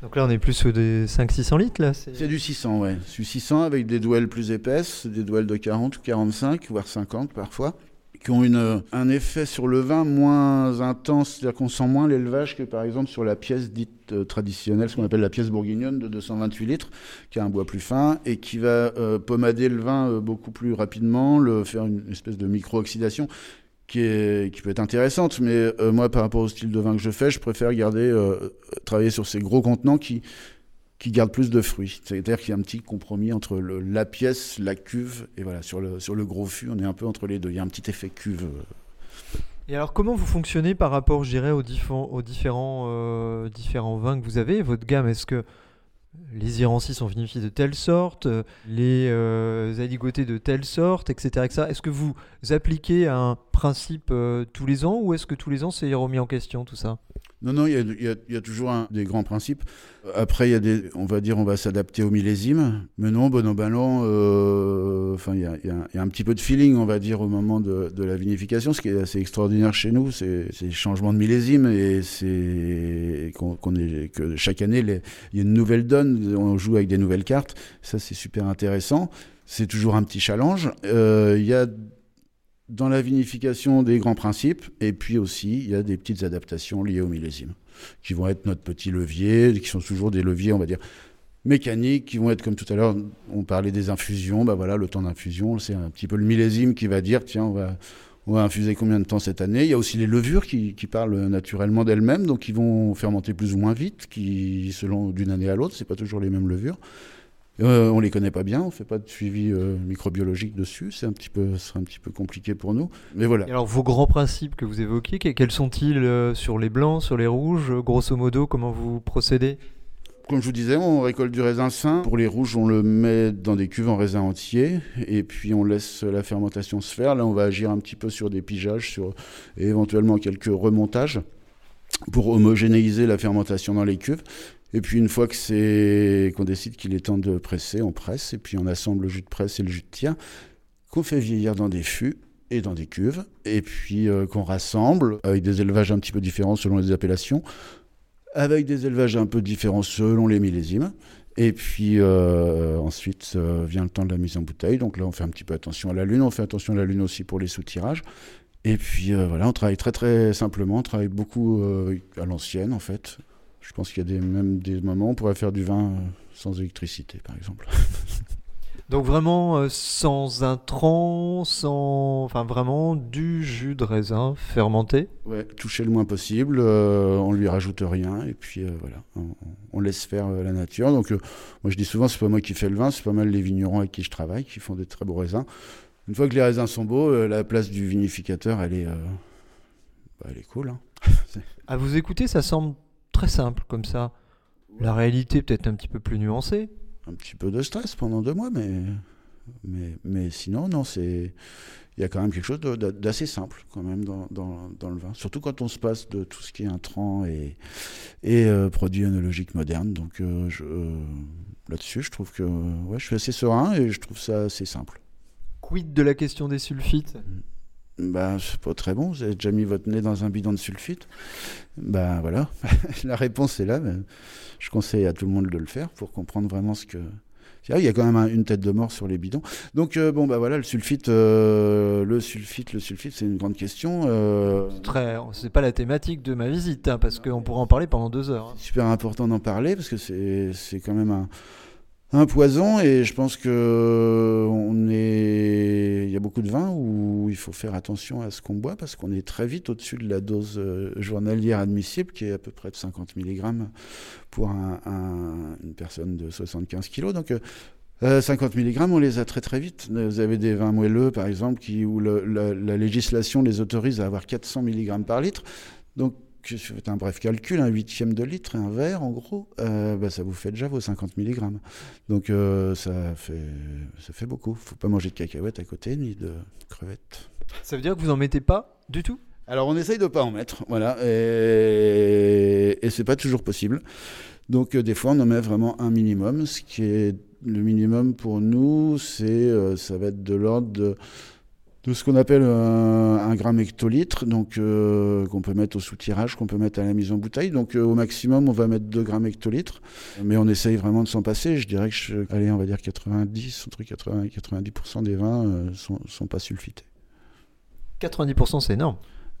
Donc là on est plus sur des 500-600 litres là. C'est du 600, ouais. C'est du 600 avec des douelles plus épaisses, des douelles de 40 ou 45, voire 50 parfois, qui ont une, un effet sur le vin moins intense, c'est-à-dire qu'on sent moins l'élevage que par exemple sur la pièce dite euh, traditionnelle, ce qu'on appelle la pièce bourguignonne de 228 litres, qui a un bois plus fin et qui va euh, pommader le vin euh, beaucoup plus rapidement, le, faire une espèce de micro-oxydation. Qui, est, qui peut être intéressante, mais moi, par rapport au style de vin que je fais, je préfère garder, travailler sur ces gros contenants qui, qui garde plus de fruits. C'est-à-dire qu'il y a un petit compromis entre la pièce, la cuve, et voilà, sur le, sur le gros fût, on est un peu entre les deux. Il y a un petit effet cuve. Et alors, comment vous fonctionnez par rapport, je aux, aux différents, euh, différents vins que vous avez Votre gamme, est-ce que les irancis sont vinifiés de telle sorte, les euh, aligotés de telle sorte, etc. etc. Est-ce que vous appliquez un principe euh, tous les ans ou est-ce que tous les ans c'est remis en question tout ça? Non, non, il y, a, toujours des grands principes. Après, il y a des, on va dire, on va s'adapter au millésime. Mais non, bon, ben non. Euh, enfin, il y a, un petit peu de feeling, on va dire, au moment de, de la vinification. Ce qui est assez extraordinaire chez nous, c'est ces changements de millésime et c'est qu'on est que chaque année, il y a une nouvelle donne. On joue avec des nouvelles cartes. Ça, c'est super intéressant. C'est toujours un petit challenge. Euh, il y a dans la vinification des grands principes, et puis aussi il y a des petites adaptations liées au millésime, qui vont être notre petit levier, qui sont toujours des leviers, on va dire, mécaniques, qui vont être comme tout à l'heure, on parlait des infusions, bah voilà, le temps d'infusion, c'est un petit peu le millésime qui va dire, tiens, on va, on va infuser combien de temps cette année. Il y a aussi les levures qui, parlent naturellement d'elles-mêmes, donc qui vont fermenter plus ou moins vite, qui, selon d'une année à l'autre, c'est pas toujours les mêmes levures. Euh, on les connaît pas bien, on fait pas de suivi euh, microbiologique dessus, c'est un petit peu, un petit peu compliqué pour nous. Mais voilà. alors vos grands principes que vous évoquez, quels sont-ils euh, sur les blancs, sur les rouges, grosso modo, comment vous procédez? Comme je vous disais, on récolte du raisin sain. Pour les rouges, on le met dans des cuves en raisin entier et puis on laisse la fermentation se faire. Là, on va agir un petit peu sur des pigeages sur, et éventuellement quelques remontages pour homogénéiser la fermentation dans les cuves. Et puis une fois que c'est qu'on décide qu'il est temps de presser, on presse et puis on assemble le jus de presse et le jus de tir qu'on fait vieillir dans des fûts et dans des cuves et puis euh, qu'on rassemble avec des élevages un petit peu différents selon les appellations, avec des élevages un peu différents selon les millésimes. Et puis euh, ensuite euh, vient le temps de la mise en bouteille. Donc là, on fait un petit peu attention à la lune. On fait attention à la lune aussi pour les soutirages. Et puis voilà, on travaille très très simplement. On travaille beaucoup à l'ancienne en fait. Je pense qu'il y a des, même des moments où on pourrait faire du vin euh, sans électricité, par exemple. Donc vraiment euh, sans intrants, sans, enfin vraiment du jus de raisin fermenté? Ouais, toucher le moins possible, euh, on lui rajoute rien et puis voilà, on, laisse faire la nature. Donc moi je dis souvent c'est pas moi qui fais le vin, c'est pas mal les vignerons avec qui je travaille qui font des très beaux raisins. Une fois que les raisins sont beaux, la place du vinificateur elle est, bah, elle est cool. Hein. à vous écouter, ça semble très simple comme ça. La réalité peut-être un petit peu plus nuancée. Un petit peu de stress pendant deux mois, mais, mais, mais sinon, non, c'est. Il y a quand même quelque chose d'assez simple quand même dans, dans, dans, le vin. Surtout quand on se passe de tout ce qui est intrant et, et euh, produits analogiques modernes. Donc euh, euh, là-dessus, je trouve que ouais, je suis assez serein et je trouve ça assez simple. Quid de la question des sulfites? Mm. Ben, c'est pas très bon. Vous avez déjà mis votre nez dans un bidon de sulfite. Ben voilà, la réponse est là. je conseille à tout le monde de le faire pour comprendre vraiment ce que. Il y a quand même une tête de mort sur les bidons. Donc euh, bon bah voilà le sulfite, euh, le sulfite, le sulfite, c'est une grande question. Euh... Très, c'est pas la thématique de ma visite hein, parce qu'on pourrait en parler pendant deux heures. Hein. Super important d'en parler parce que c'est quand même un un poison et je pense que est il y a beaucoup de vins où il faut faire attention à ce qu'on boit parce qu'on est très vite au-dessus de la dose euh, journalière admissible qui est à peu près de 50 mg pour une personne de 75 kg donc 50 euh, mg, on les a très très vite. Vous avez des vins moelleux, par exemple, qui, où la, la, législation les autorise à avoir 400 mg par litre. Donc fais un bref calcul, un huitième de litre et un verre, en gros, euh, bah, ça vous fait déjà vos 50 mg. Donc euh, ça, fait, ça fait beaucoup. faut pas manger de cacahuètes à côté, ni de crevettes. Ça veut dire que vous en mettez pas du tout? Alors on essaye de pas en mettre, voilà, et, et c'est pas toujours possible. Donc euh, des fois on en met vraiment un minimum, ce qui est le minimum pour nous, c'est ça va être de l'ordre de de ce qu'on appelle un, gramme hectolitre, donc euh, qu'on peut mettre au soutirage, qu'on peut mettre à la mise en bouteille. Donc euh, au maximum, on va mettre 2 grammes hectolitres, mais on essaye vraiment de s'en passer. Je dirais que, je, allez, on va dire 90, entre 80 et 90% des vins euh, sont, sont pas sulfités. 90% c'est énorme.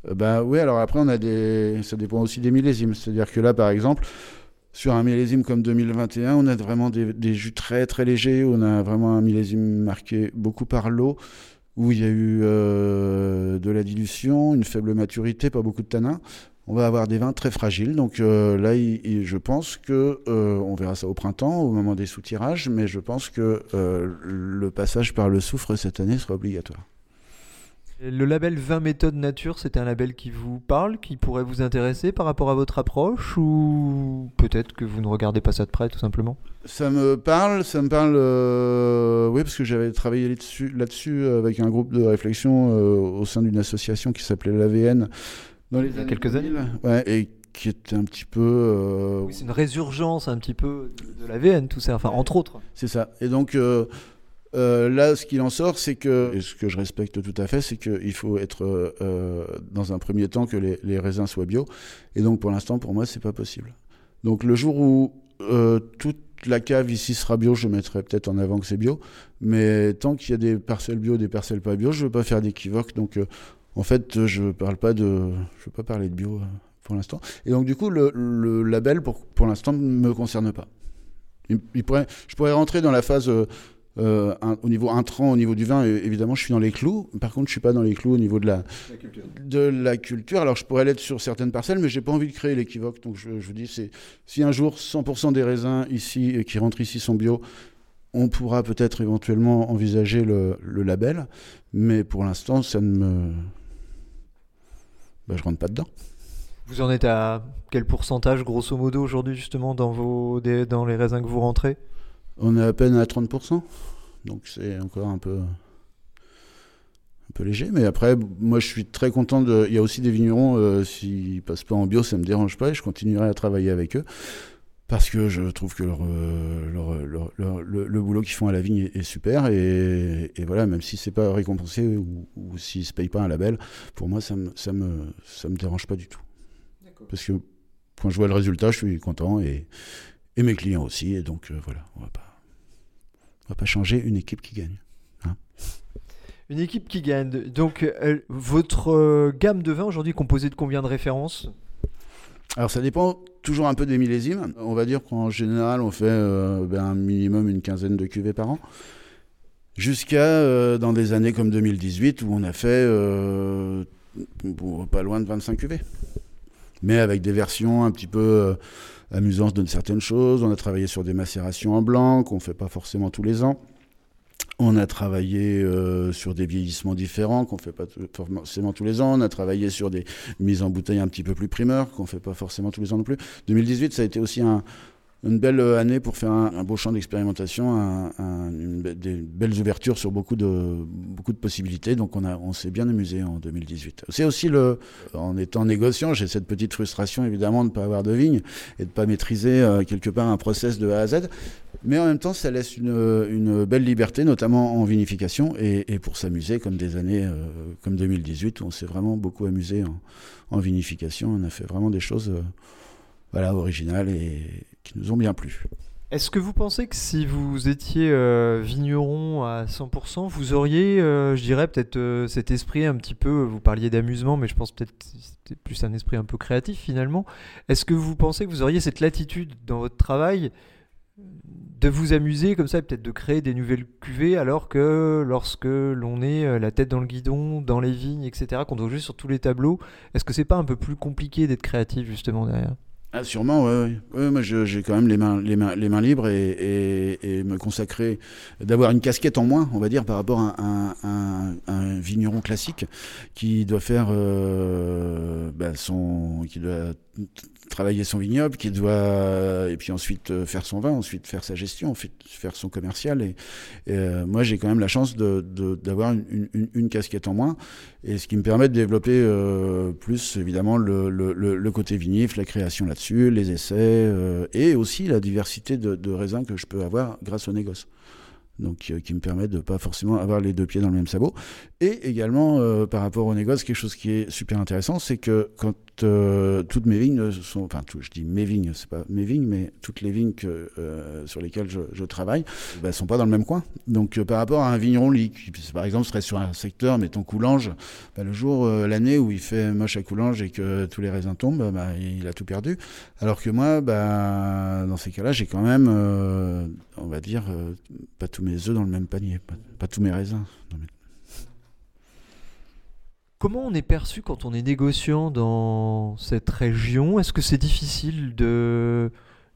Euh, bah oui, alors après, on a des... ça dépend aussi des millésimes. C'est-à-dire que là, par exemple, sur un millésime comme 2021, on a vraiment des, des jus très très légers. On a vraiment un millésime marqué beaucoup par l'eau, où il y a eu euh, de la dilution, une faible maturité, pas beaucoup de tanins. On va avoir des vins très fragiles. Donc euh, là, je pense que euh, on verra ça au printemps, au moment des sous-tirages, mais je pense que le passage par le soufre cette année sera obligatoire. Le label 20 méthodes nature, c'est un label qui vous parle, qui pourrait vous intéresser par rapport à votre approche ou peut-être que vous ne regardez pas ça de près tout simplement? Ça me parle, ça me parle, euh, oui, parce que j'avais travaillé là-dessus, là-dessus avec un groupe de réflexion euh, au sein d'une association qui s'appelait l'AVN dans les Il y a années quelques 2000. Ouais, et qui était un petit peu. euh, Oui, c'est une résurgence un petit peu de, de l'AVN, tout ça, enfin entre autres. C'est ça. Et donc euh, là, ce qu'il en sort, c'est que, et ce que je respecte tout à fait, c'est qu'il faut être euh, euh, dans un premier temps que les, raisins soient bio. Et donc pour l'instant, pour moi, c'est pas possible. Donc le jour où toute la cave ici sera bio, je mettrai peut-être en avant que c'est bio. Mais tant qu'il y a des parcelles bio, des parcelles pas bio, je veux pas faire d'équivoque. Donc en fait, je parle pas de, je veux pas parler de bio pour l'instant. Et donc du coup, le, label pour, pour l'instant ne me concerne pas. Je pourrais rentrer dans la phase euh, un- au niveau intrant, au niveau du vin. évidemment, je suis dans les clous. Par contre, je suis pas dans les clous au niveau de la, de la culture. Alors, je pourrais l'être sur certaines parcelles, mais j'ai pas envie de créer l'équivoque. Donc, je, je vous dis, c'est si un jour 100% des raisins ici euh, qui rentrent ici sont bio, on pourra peut-être éventuellement envisager le, le label. Mais pour l'instant, ça ne me, bah, je rentre pas dedans. Vous en êtes à quel pourcentage grosso modo aujourd'hui justement dans, vos, des- dans les raisins que vous rentrez? On est à peine à 30%. Donc c'est encore un peu, un peu léger. Mais après, moi je suis très content de. Il y a aussi des vignerons, euh, s'ils passent pas en bio, ça me dérange pas et je continuerai à travailler avec eux. Parce que je trouve que leur, euh, leur- leur- leur- le, le boulot qu'ils font à la vigne est, est super. Et, et voilà, même si c'est pas récompensé ou, ou s'ils se payent pas un label, pour moi ça me, ça me, ça me dérange pas du tout. Parce que quand je vois le résultat, je suis content et, et mes clients aussi. Et donc euh, voilà, on va pas, on va pas changer une équipe qui gagne. Une équipe qui gagne. Donc euh, votre euh, gamme de vins aujourd'hui est composée de combien de références? Alors ça dépend toujours un peu des millésimes. On va dire qu'en général, on fait euh, ben, un minimum une quinzaine de cuvées par an. Jusqu'à euh, dans des années comme 2018 où on a fait euh, pas loin de 25 cuvées. Mais avec des versions un petit peu euh, amusantes de certaines choses. On a travaillé sur des macérations en blanc qu'on ne fait pas forcément tous les ans. On a travaillé euh, sur des vieillissements différents qu'on ne fait pas forcément tous les ans. On a travaillé sur des mises en bouteille un petit peu plus primeurs qu'on ne fait pas forcément tous les ans non plus. 2018, ça a été aussi un- une belle euh, année pour faire un, beau champ d'expérimentation, un- un- des belles ouvertures sur beaucoup de, beaucoup de possibilités. Donc on, a- on s'est bien amusé en 2018. C'est aussi le, en étant négociant, j'ai cette petite frustration évidemment de ne pas avoir de vigne et de ne pas maîtriser euh, quelque part un process de A à Z. Mais en même temps, ça laisse une, une belle liberté, notamment en vinification, et, et pour s'amuser comme des années euh, comme 2018, où on s'est vraiment beaucoup amusé en, en vinification. On a fait vraiment des choses euh, voilà, originales et qui nous ont bien plu. Est-ce que vous pensez que si vous étiez euh, vigneron à 100%, vous auriez, euh, je dirais, peut-être euh, cet esprit un petit peu, vous parliez d'amusement, mais je pense peut-être c'était plus un esprit un peu créatif finalement. Est-ce que vous pensez que vous auriez cette latitude dans votre travail de vous amuser comme ça et peut-être de créer des nouvelles cuvées alors que lorsque l'on est la tête dans le guidon, dans les vignes, etc., qu'on doit jouer sur tous les tableaux, est-ce que c'est pas un peu plus compliqué d'être créatif justement derrière? Ah, sûrement. Ouais. Ouais, moi, je- j'ai quand même les mains, les mains, les mains libres et, et- et me consacrer, d'avoir une casquette en moins, on va dire, par rapport à un, un- vigneron classique qui doit faire euh, bah, son, qui doit travailler son vignoble, qui doit et puis ensuite euh, faire son vin, ensuite faire sa gestion, ensuite faire son commercial. Et, euh, moi, j'ai quand même la chance de- de- d'avoir une, une- une casquette en moins, et ce qui me permet de développer euh, plus évidemment le, le- le- le côté vinif, la création là-dessus, les essais, euh, et aussi la diversité de, de raisins que je peux avoir grâce au négoce. Donc, euh, qui me permet de pas forcément avoir les deux pieds dans le même sabot. Et également, euh, par rapport au négoce, quelque chose qui est super intéressant, c'est que quand euh, toutes mes vignes sont, enfin, je dis mes vignes, c'est pas mes vignes, mais toutes les vignes sur lesquelles je, travaille, bah, sont pas dans le même coin. Donc, par rapport à un vigneron qui, par exemple, serait sur un secteur, mettons Coulanges, bah, le jour, l'année où il fait moche à Coulanges et que tous les raisins tombent, bah, il a tout perdu. Alors que moi, bah, dans ces cas-là, j'ai quand même, on va dire, pas tous mes œufs dans le même panier, pas, pas tous mes raisins. mes- Comment on est perçu quand on est négociant dans cette région? Est-ce que c'est difficile de,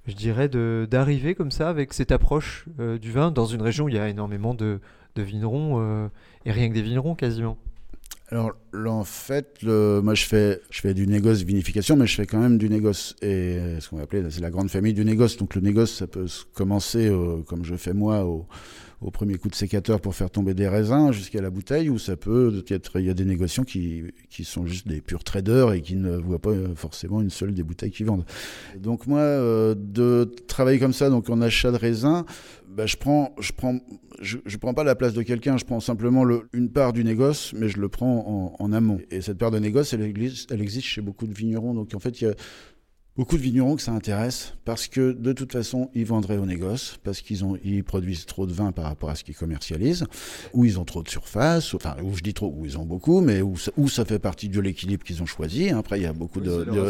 je dirais, de- d'arriver comme ça avec cette approche euh, du vin dans une région où il y a énormément de, de vignerons euh, et rien que des vignerons quasiment? Alors là, en fait, le- moi je fais, je fais du négoce vinification, mais je fais quand même du négoce. Et euh, ce qu'on va appeler, c'est la grande famille du négoce. Donc le négoce, ça peut commencer, euh, comme je fais moi, au, au premier coup de sécateur pour faire tomber des raisins jusqu'à la bouteille, ou ça peut être, il y a des négociants qui, qui sont juste des purs traders et qui ne voient pas forcément une seule des bouteilles qu'ils vendent. Donc moi, euh, de travailler comme ça, donc en achat de raisins, bah, je prends, je prends, je, je prends pas la place de quelqu'un, je prends simplement le- une part du négoce, mais je le prends en, amont. Et cette part de négoce, elle elle existe chez beaucoup de vignerons. Donc en fait, il y a beaucoup de vignerons que ça intéresse parce que de toute façon, ils vendraient au négoce parce qu'ils ont, ils produisent trop de vin par rapport à ce qu'ils commercialisent, ou ils ont trop de surface, ou- enfin, ou je dis trop, ou ils ont beaucoup, mais où ça, où ça fait partie de l'équilibre qu'ils ont choisi. Après, il y a beaucoup de, de-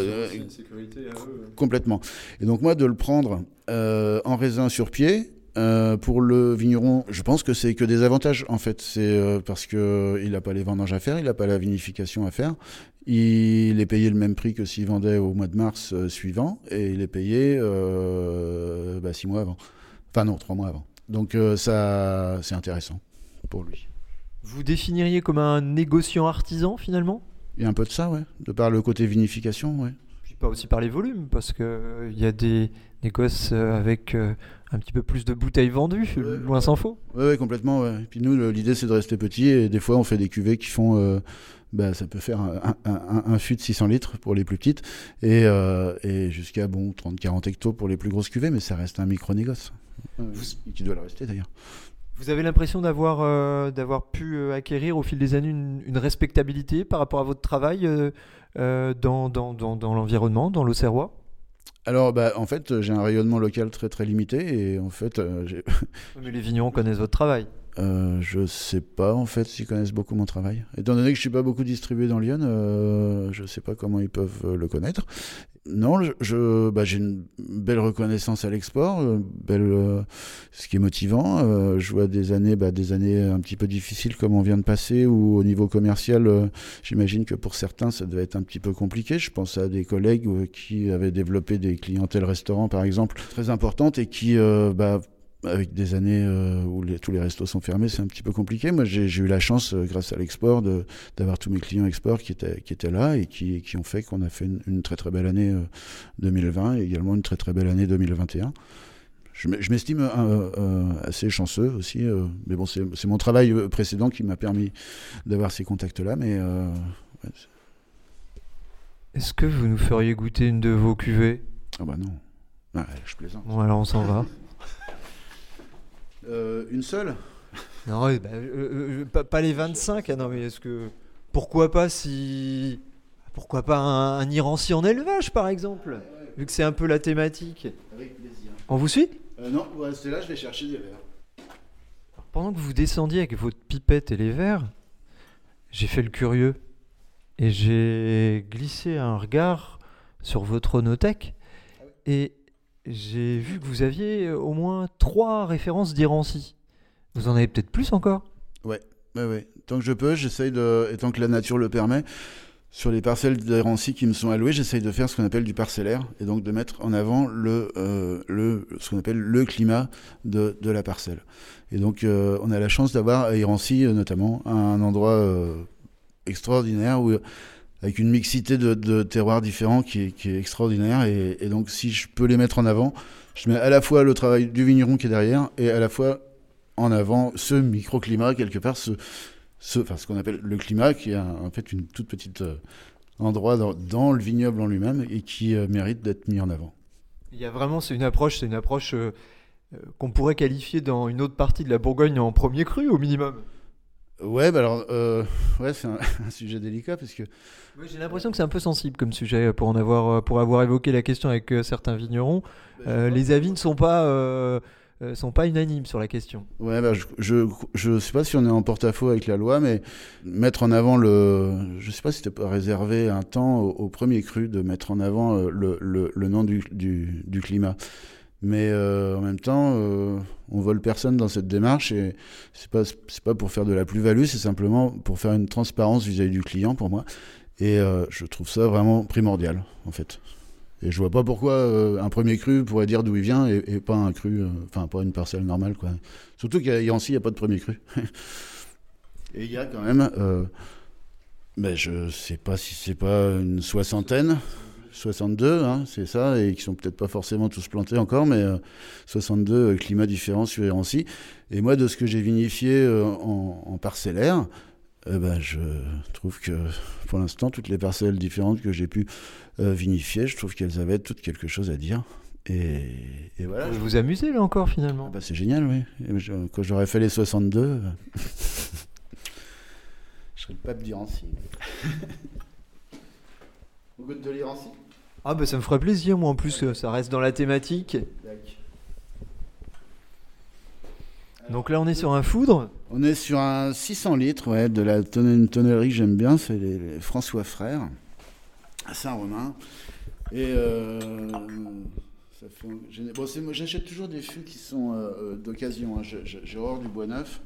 Complètement. Et donc moi, de le prendre euh, en raisin sur pied, euh, pour le vigneron, je pense que c'est que des avantages en fait. C'est euh, parce que il n'a pas les vendanges à faire, il n'a pas la vinification à faire. Il est payé le même prix que s'il vendait au mois de mars euh, suivant, et il est payé euh, bah, six mois avant. Enfin non, trois mois avant. Donc euh, ça, c'est intéressant pour lui. Vous définiriez comme un négociant artisan finalement? Il y a un peu de ça, ouais. De par le côté vinification, ouais. Puis pas aussi par les volumes, parce que il y a des négoces euh, avec euh, un petit peu plus de bouteilles vendues, Ouais. loin s'en faut. Oui, ouais, complètement. Ouais. Et puis nous, l'idée, c'est de rester petit. Et des fois, on fait des cuvées qui font. euh, bah, ça peut faire un, un, un- un fût de 600 litres pour les plus petites. Et, euh, et jusqu'à bon, 30-40 hectos pour les plus grosses cuvées. Mais ça reste un micro-négoce. Ouais. Qui doit le rester d'ailleurs. Vous avez l'impression d'avoir euh, d'avoir pu euh, acquérir au fil des années une, une respectabilité par rapport à votre travail euh, euh, dans, dans, dans, dans l'environnement, dans l'Auxerrois Alors, bah, en fait, j'ai un rayonnement local très très limité. Et en fait, euh, j'ai- Mais les vignerons connaissent votre travail. Euh, je sais pas en fait s'ils connaissent beaucoup mon travail. Étant donné que je suis pas beaucoup distribué dans Lyon, euh, je sais pas comment ils peuvent euh, le connaître. Non, je, bah, j'ai une belle reconnaissance à l'export, euh, belle, euh, ce qui est motivant. Je vois des années, bah, des années un petit peu difficiles comme on vient de passer, où au niveau commercial, j'imagine que pour certains ça devait être un petit peu compliqué. Je pense à des collègues qui avaient développé des clientèles restaurants par exemple très importantes et qui bah, avec des années euh, où les- tous les restos sont fermés, c'est un petit peu compliqué. Moi, j'ai eu la chance, euh, grâce à l'export, d'avoir tous mes clients export qui étaient, qui étaient là et qui, qui ont fait qu'on a fait une, une très très belle année euh, 2020 et également une très très belle année 2021. Je m'e- je m'estime euh, euh, assez chanceux aussi, euh, mais bon, c'est mon travail euh, précédent qui m'a permis d'avoir ces contacts-là, mais euh, ouais, Est-ce que vous nous feriez goûter une de vos cuvées? Ah bah non, je plaisante. Bon, alors on s'en va. Euh, une seule? Non, bah, euh, euh, pas, pas les 25. Ah non, mais est-ce que. Pourquoi pas si. Pourquoi pas un, un Irancy en élevage, par exemple Vu que c'est un peu la thématique? Avec plaisir. On vous suit? Non, ouais, c'est là, je vais chercher des verres. Pendant que vous descendiez avec votre pipette et les verres, j'ai fait le curieux. Et j'ai glissé un regard sur votre onothèque. Et j'ai vu que vous aviez au moins trois références d'Irancy. Vous en avez peut-être plus encore? Ouais, ouais. Tant que je peux, j'essaye de, et tant que la nature le permet, sur les parcelles d'Hérancy qui me sont allouées, j'essaye de faire ce qu'on appelle du parcellaire, et donc de mettre en avant le, euh, le, ce qu'on appelle le climat de, de la parcelle. Et donc, euh, on a la chance d'avoir à Hérancy, euh, notamment, un endroit euh, extraordinaire où avec une mixité de, terroirs différents qui est, extraordinaire. Et, donc, si je peux les mettre en avant, je mets à la fois le travail du vigneron qui est derrière et à la fois en avant ce microclimat, quelque part, ce, enfin, ce qu'on appelle le climat, qui est en fait une toute petite euh, endroit dans, le vignoble en lui-même et qui euh, mérite d'être mis en avant. Il y a vraiment, c'est une approche, c'est une approche euh, qu'on pourrait qualifier dans une autre partie de la Bourgogne en premier cru au minimum. Ouais, bah alors, euh, ouais, c'est un, un sujet délicat parce que J'ai l'impression que c'est un peu sensible comme sujet pour en avoir, euh, pour avoir évoqué la question avec euh, certains vignerons. Euh, les avis ne sont pas, euh, euh, sont pas unanimes sur la question. Ouais, bah, je, je, je sais pas si on est en porte-à-faux avec la loi, mais mettre en avant le. Je sais pas si c'était pas réservé un temps au, au premier cru de mettre en avant euh, le, le, le nom du, du, du climat. Mais euh, en même temps, euh, on vole personne dans cette démarche et c'est pas c'est pas pour faire de la plus-value, c'est simplement pour faire une transparence vis-à-vis du client pour moi. Et euh, je trouve ça vraiment primordial en fait. Et je vois pas pourquoi un premier cru pourrait dire d'où il vient et, pas un cru, enfin pas une parcelle normale quoi. Surtout qu'à Yancy, il n'y a pas de premier cru. et il y a quand même, euh, ben je sais pas si c'est pas une soixantaine, 62, hein, c'est ça, et qui sont peut-être pas forcément tous plantés encore, mais euh, 62 euh, climats différents sur Yancy. Et moi, de ce que j'ai vinifié euh, en, en parcellaire, eh ben, je trouve que pour l'instant, toutes les parcelles différentes que j'ai pu euh, vinifier, je trouve qu'elles avaient toutes quelque chose à dire. Et, et voilà. Vous vous amusez là encore finalement? Ah bah, c'est génial, oui. Et je- quand j'aurais fait les 62, euh, je serais le pape d'Irancy. Au goût de l'Irancy Ah bah ça me ferait plaisir moi en plus euh, ça reste dans la thématique. Donc là on est sur un foudre. On est sur un 600 litres, ouais, de la tonne- tonnerie que j'aime bien, c'est les, les François Frères, à Saint-Romain. Et euh, ça fait, j'ai- bon, moi, j'achète toujours des fûts qui sont euh, d'occasion. hein. J'ai horreur du bois neuf.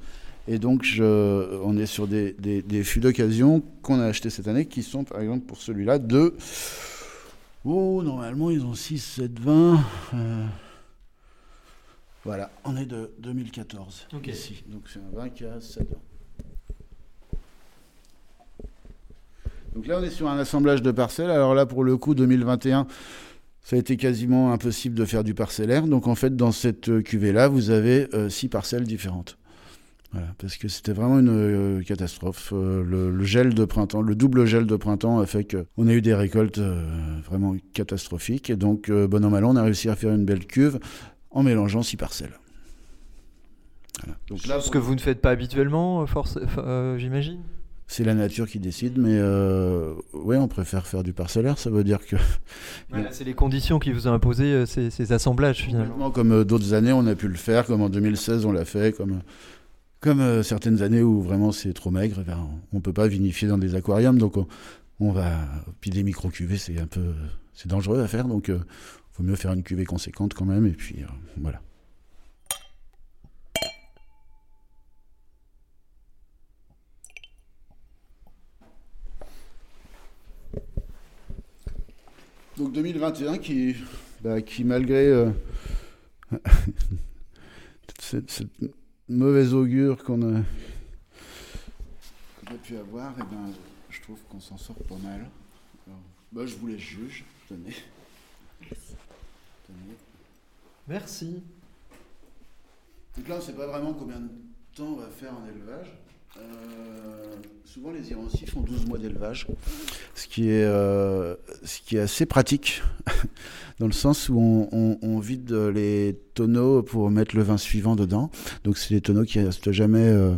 Et donc, je, on est sur des, des, des fûts d'occasion qu'on a achetés cette année, qui sont, par exemple, pour celui-là, de. Oh, normalement, ils ont 6, 7, 20. euh, voilà, on est de 2014 Ok. ici. Donc c'est un vin qui a 7 ans. Donc là, on est sur un assemblage de parcelles. Alors là, pour le coup, 2021, ça a été quasiment impossible de faire du parcellaire. Donc en fait, dans cette euh, cuvée-là, vous avez euh, six parcelles différentes. Voilà, parce que c'était vraiment une euh, catastrophe. Euh, le, le gel de printemps, le double gel de printemps a fait qu'on a eu des récoltes euh, vraiment catastrophiques. Et donc, bon an mal an, on a réussi à faire une belle cuve en mélangeant six parcelles. Voilà. Donc là, Ce que vous ne faites pas habituellement, force, j'imagine? c'est la nature qui décide, mais euh, ouais, on préfère faire du parcellaire. Ça veut dire que, Voilà, c'est les conditions qui vous ont imposé ces, ces assemblages finalement. comme d'autres années, on a pu le faire, comme en 2016, on l'a fait, comme, comme euh, certaines années où vraiment c'est trop maigre, ben, on ne peut pas vinifier dans des aquariums, donc on, va. Puis des micro-cuvées, c'est un peu. C'est dangereux à faire, donc il faut mieux faire une cuvée conséquente quand même, et puis euh, voilà. Donc 2021 qui, bah, qui malgré euh, mauvaise augure qu'on a, qu'on a pu avoir, et ben, je trouve qu'on s'en sort pas mal. Alors, bah, je vous laisse juge. Tenez. Tenez. Merci. Donc là, on ne sait pas vraiment combien de temps on va faire en élevage. Euh, souvent, les Irancis font 12 mois d'élevage, ce, qui est, euh, assez pratique, dans le sens où on, vide les tonneaux pour mettre le vin suivant dedans. Donc, c'est des tonneaux qui restent jamais. euh,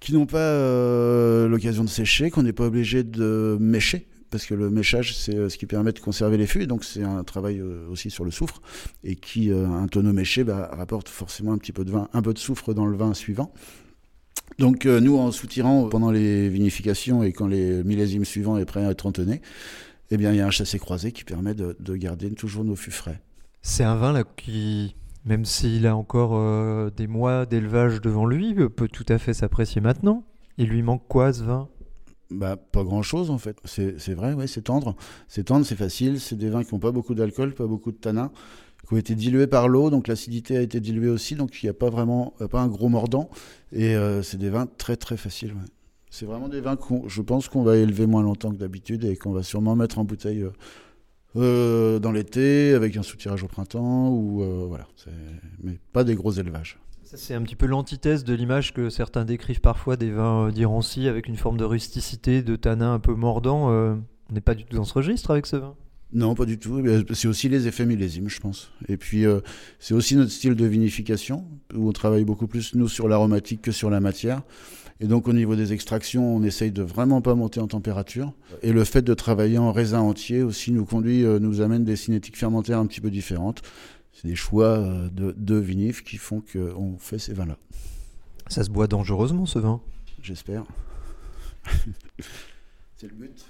qui n'ont pas l'occasion de sécher, qu'on n'est pas obligé de mécher, parce que le méchage, c'est ce qui permet de conserver les fûts, donc c'est un travail aussi sur le soufre, et qui, un tonneau méché, bah, rapporte forcément un petit peu de vin, un peu de soufre dans le vin suivant. Donc euh, nous, en soutirant pendant les vinifications et quand les millésimes suivants est prêt à être entonné, eh bien, il y a un chassé croisé qui permet de, de garder toujours nos fûts frais. C'est un vin là qui, même s'il a encore euh, des mois d'élevage devant lui, euh, peut tout à fait s'apprécier maintenant. Il lui manque quoi ce vin? Bah, pas grand chose en fait. C'est c'est vrai, ouais, c'est tendre. C'est tendre, c'est facile. C'est des vins qui n'ont pas beaucoup d'alcool, pas beaucoup de tanin, ont été dilués par l'eau, donc l'acidité a été diluée aussi, donc il n'y a pas vraiment a pas un gros mordant. Et euh, c'est des vins très très faciles. C'est vraiment des vins qu'on, je pense qu'on va élever moins longtemps que d'habitude et qu'on va sûrement mettre en bouteille euh, euh, dans l'été avec un soutirage au printemps ou euh, voilà. Mais pas des gros élevages. C'est un petit peu l'antithèse de l'image que certains décrivent parfois des vins euh, d'Irancy avec une forme de rusticité, de tanin un peu mordant. euh, on n'est pas du tout dans ce registre avec ce vin. Non, pas du tout. Eh c'est aussi les effets millésimes, je pense. Et puis, euh, c'est aussi notre style de vinification, où on travaille beaucoup plus, nous, sur l'aromatique que sur la matière. Et donc, au niveau des extractions, on essaye de vraiment pas monter en température. Et le fait de travailler en raisin entier aussi nous conduit, euh, nous amène des cinétiques fermentaires un petit peu différentes. C'est des choix euh, de, de vinifs qui font qu'on fait ces vins-là. Ça se boit dangereusement, ce vin? J'espère. c'est le but.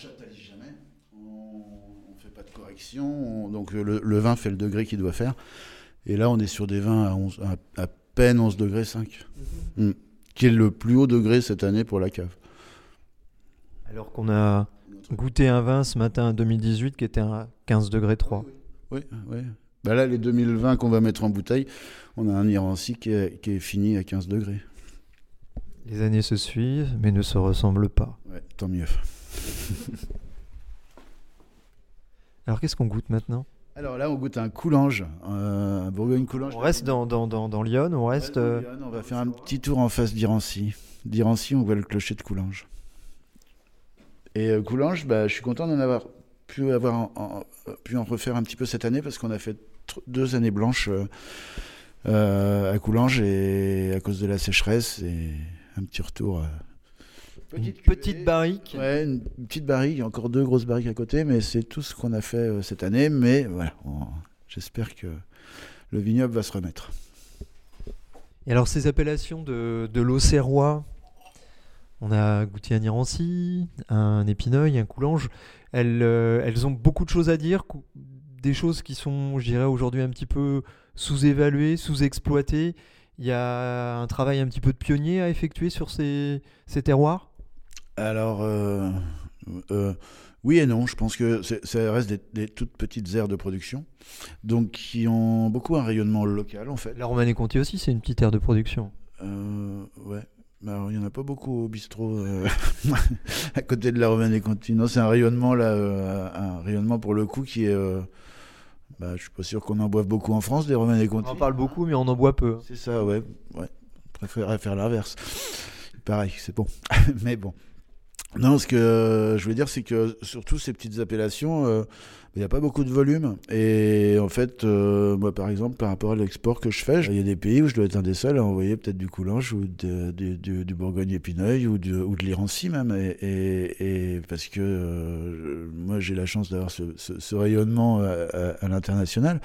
Jamais, on ne fait pas de correction, donc le, vin fait le degré qu'il doit faire. Et là, on est sur des vins à, 11, à, peine 11 degrés 5, mhm. mm. qui est le plus haut degré cette année pour la cave. Alors qu'on a goûté un vin ce matin en 2018 qui était à 15 degrés 3. Oui, oui. Bah là, les 2020 qu'on va mettre en bouteille, on a un Irancy qui est, qui est fini à 15 degrés. Les années se suivent, mais ne se ressemblent pas. Ouais, tant mieux. Alors qu'est-ce qu'on goûte maintenant? Alors là, on goûte un coulange, euh, un Bourgogne-Coulange. On reste dans, dans, dans, Lyon, on reste... Euh, on va faire un petit tour en face d'Irancy. D'Irancy, on voit le clocher de Coulange. Et euh, Coulange, bah, je suis content d'en avoir pu, avoir pu en refaire un petit peu cette année parce qu'on a fait deux années blanches à Coulange et à cause de la sécheresse et un petit retour Petite une petite barrique. Ouais, une petite barrique, encore deux grosses barriques à côté, mais c'est tout ce qu'on a fait euh, cette année. Mais voilà, j'espère que le vignoble va se remettre. Et alors ces appellations de, de l'Auxerrois, on a goûté un Irancy, un Épineuil, un Coulange, elles, euh, elles ont beaucoup de choses à dire, des choses qui sont, je dirais, aujourd'hui un petit peu sous-évaluées, sous-exploitées. Il y a un travail un petit peu de pionnier à effectuer sur ces, ces terroirs? Alors, euh, euh, oui et non. Je pense que ça reste des, toutes petites aires de production, donc qui ont beaucoup un rayonnement local en fait. La Romanée-Conti aussi, c'est une petite aire de production. Euh, ouais. Bah, il n'y en a pas beaucoup au bistrot à côté de la Romanée-Conti. Non, c'est un rayonnement là, un rayonnement pour le coup qui est. Bah, je suis pas sûr qu'on en boive beaucoup en France des Romanée-Conti. On en parle beaucoup, mais on en boit peu. C'est ça, ouais. ouais. Je préférerais faire l'inverse. Pareil, c'est bon. mais bon. Non, ce que je voulais dire, c'est que surtout ces petites appellations, euh, il n'y a pas beaucoup de volume. Et en fait, euh, moi, par exemple, par rapport à l'export que je fais, il y a des pays où je dois être un des seuls à envoyer peut-être du coulange ou du Bourgogne-Épineuil ou, de, ou de l'Irancy même. Et, parce que euh, moi, j'ai la chance d'avoir ce, rayonnement à, l'international.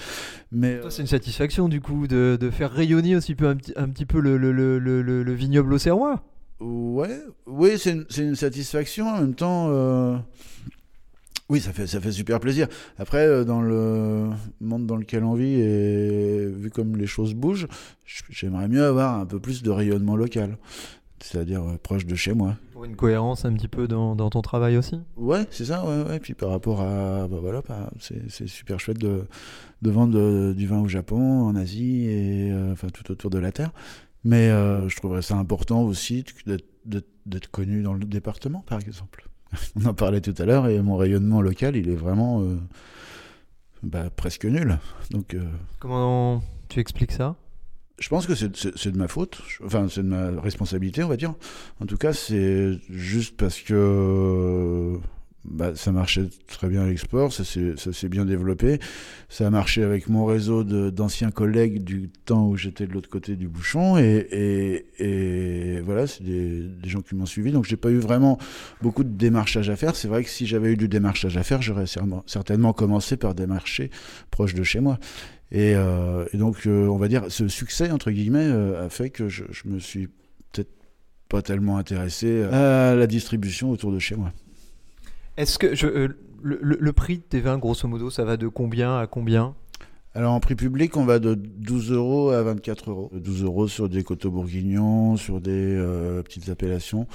Mais c'est une satisfaction du coup de, faire rayonner aussi peu, un, petit peu le, le, le, le vignoble auxerrois? Ouais, oui, c'est une, une, satisfaction. En même temps, euh, oui, ça fait, ça fait super plaisir. Après, euh, dans le monde dans lequel on vit et vu comme les choses bougent, j'aimerais mieux avoir un peu plus de rayonnement local. C'est-à-dire euh, proche de chez moi. Pour une cohérence un petit peu dans, dans ton travail aussi? Ouais, c'est ça, ouais, ouais. Puis par rapport à. Bah voilà, bah, c'est super chouette de, de vendre du vin au Japon, en Asie et enfin tout autour de la Terre. Mais euh, je trouverais ça important aussi d'être connu dans le département, par exemple. On en parlait tout à l'heure et mon rayonnement local, il est vraiment euh, bah, presque nul. Donc, euh, Comment tu expliques ça? je pense que c'est de ma faute, enfin c'est de ma responsabilité, on va dire. En tout cas, c'est juste parce que bah, ça marchait très bien à l'export, ça s'est bien développé. Ça a marché avec mon réseau d'anciens collègues du temps où j'étais de l'autre côté du bouchon. Et, et, et voilà, c'est des, des, gens qui m'ont suivi. Donc j'ai pas eu vraiment beaucoup de démarchage à faire. C'est vrai que si j'avais eu du démarchage à faire, j'aurais certainement commencé par démarcher proche de chez moi. Et, euh, et donc, euh, on va dire, ce succès, entre guillemets, euh, a fait que je, je me suis peut-être pas tellement intéressé à la distribution autour de chez moi. Est-ce que je, euh, le, prix de tes vins, grosso modo, ça va de combien à combien? Alors en prix public, on va de 12 euros à 24 euros. 12 euros sur des coteaux bourguignons, sur des euh, petites appellations,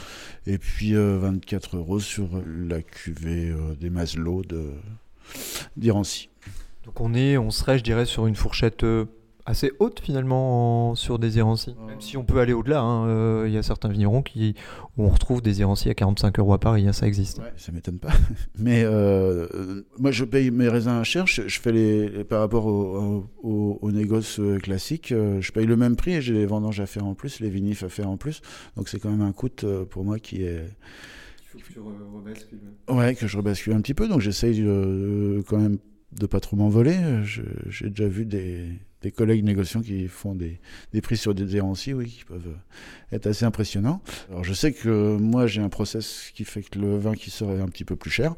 et puis 24 euh, euros sur la cuvée des Maslow de d'Irancy. Donc on est, on serait, je dirais, sur une fourchette assez haute finalement sur des errancies. Même si on peut aller au-delà, hein, euh, il y a certains vignerons qui, où on retrouve des errancies à 45 euros à Paris, hein, ça existe. Ouais, ça m'étonne pas. Mais euh, moi je paye mes raisins cher, je, je fais les, par rapport aux au, au, négoces euh, classiques, je paye le même prix et j'ai les vendanges à faire en plus, les vinifs à faire en plus. Donc c'est quand même un coût pour moi qui est faut que tu rebascules. Ouais, que je rebascule un petit peu. Donc j'essaye euh, quand même de pas trop m'envoler. J'ai déjà vu des, des collègues négociants qui font des, prix sur des errancis, oui, qui peuvent être assez impressionnants. Alors je sais que moi j'ai un process qui fait que le vin qui sort est un petit peu plus cher.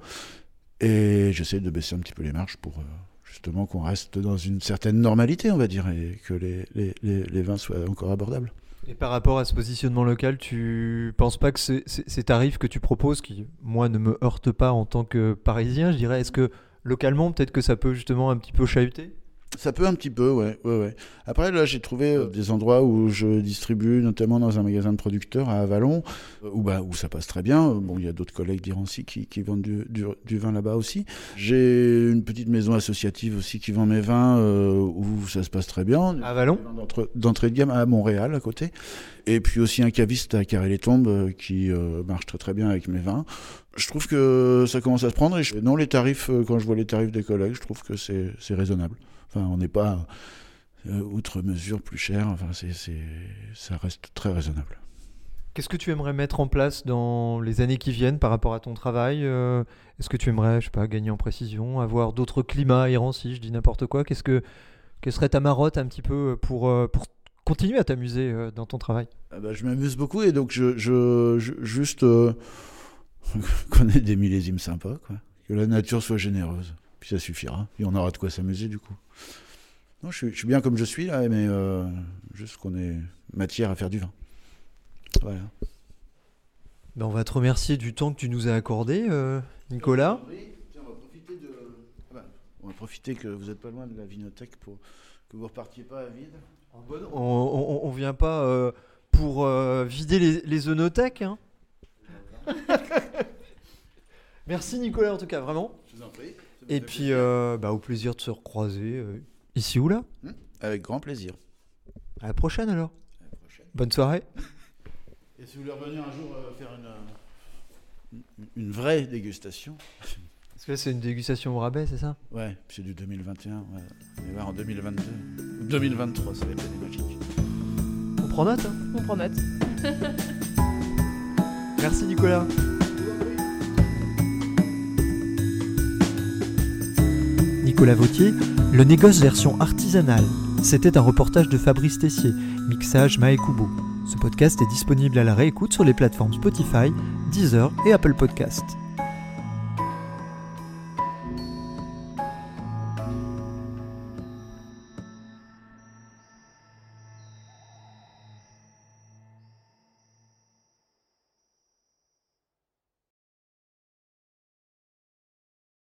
Et j'essaie de baisser un petit peu les marges pour euh, justement qu'on reste dans une certaine normalité, on va dire, et que les, vins soient encore abordables. Et par rapport à ce positionnement local, tu penses pas que ces- ces tarifs que tu proposes, qui moi ne me heurtent pas en tant que parisien, je dirais, est-ce que localement peut-être que ça peut justement un petit peu chahuter? Ça peut un petit peu, ouais. ouais, ouais. Après, là, j'ai trouvé euh, des endroits où je distribue, notamment dans un magasin de producteurs à Avalon, euh, où, bah, où ça passe très bien. Euh, Bon, il y a d'autres collègues d'Irancy qui, qui vendent du, du- du vin là-bas aussi. J'ai une petite maison associative aussi qui vend mes vins, euh, où ça se passe très bien. À d'entre- D'entrée de gamme à Montréal, à côté. Et puis aussi un caviste à Carré-les-Tombes euh, qui euh, marche très très bien avec mes vins. Je trouve que ça commence à se prendre. Et je- non, les tarifs, euh, quand je vois les tarifs des collègues, je trouve que c'est raisonnable. Enfin, on n'est pas euh, outre mesure plus cher. Enfin, c'est ça reste très raisonnable. Qu'est-ce que tu aimerais mettre en place dans les années qui viennent par rapport à ton travail euh, Est-ce que tu aimerais, je sais pas, gagner en précision, avoir d'autres climats errants, si je dis n'importe quoi Qu'est-ce que quelle serait ta marotte un petit peu pour, euh, pour continuer à t'amuser dans ton travail? Ah bah, je m'amuse beaucoup et donc je, je, je- juste euh, qu'on ait des millésimes sympas, quoi. que la nature soit généreuse. Puis ça suffira. Et on aura de quoi s'amuser du coup. Non, je, suis, je suis bien comme je suis là, mais euh, juste qu'on ait matière à faire du vin. Voilà. Ben, On va te remercier du temps que tu nous as accordé, euh, Nicolas. Tiens, on va profiter de. ah bah, on va profiter que vous n'êtes pas loin de la vinothèque pour que vous repartiez pas à vide. On, on, on vient pas euh, pour euh, vider les, les œnothèques. hein. Merci Nicolas en tout cas, vraiment. Je vous en prie. Et puis euh, bah, au plaisir de se recroiser euh, ici ou là. Avec grand plaisir. À la prochaine alors. À la prochaine. Bonne soirée. Et si vous voulez revenir un jour euh, faire une, euh, une, vraie dégustation, Parce que là c'est une dégustation au rabais, c'est ça? Ouais, c'est du 2021, ouais. on va voir en 2022. 2023, ça va être l'année magique. On prend note. hein? On prend note. Merci Nicolas. Nicolas Vautier, le négoce version artisanale. C'était un reportage de Fabrice Tessier, mixage Maekubo. Ce podcast est disponible à la réécoute sur les plateformes Spotify, Deezer et Apple Podcasts.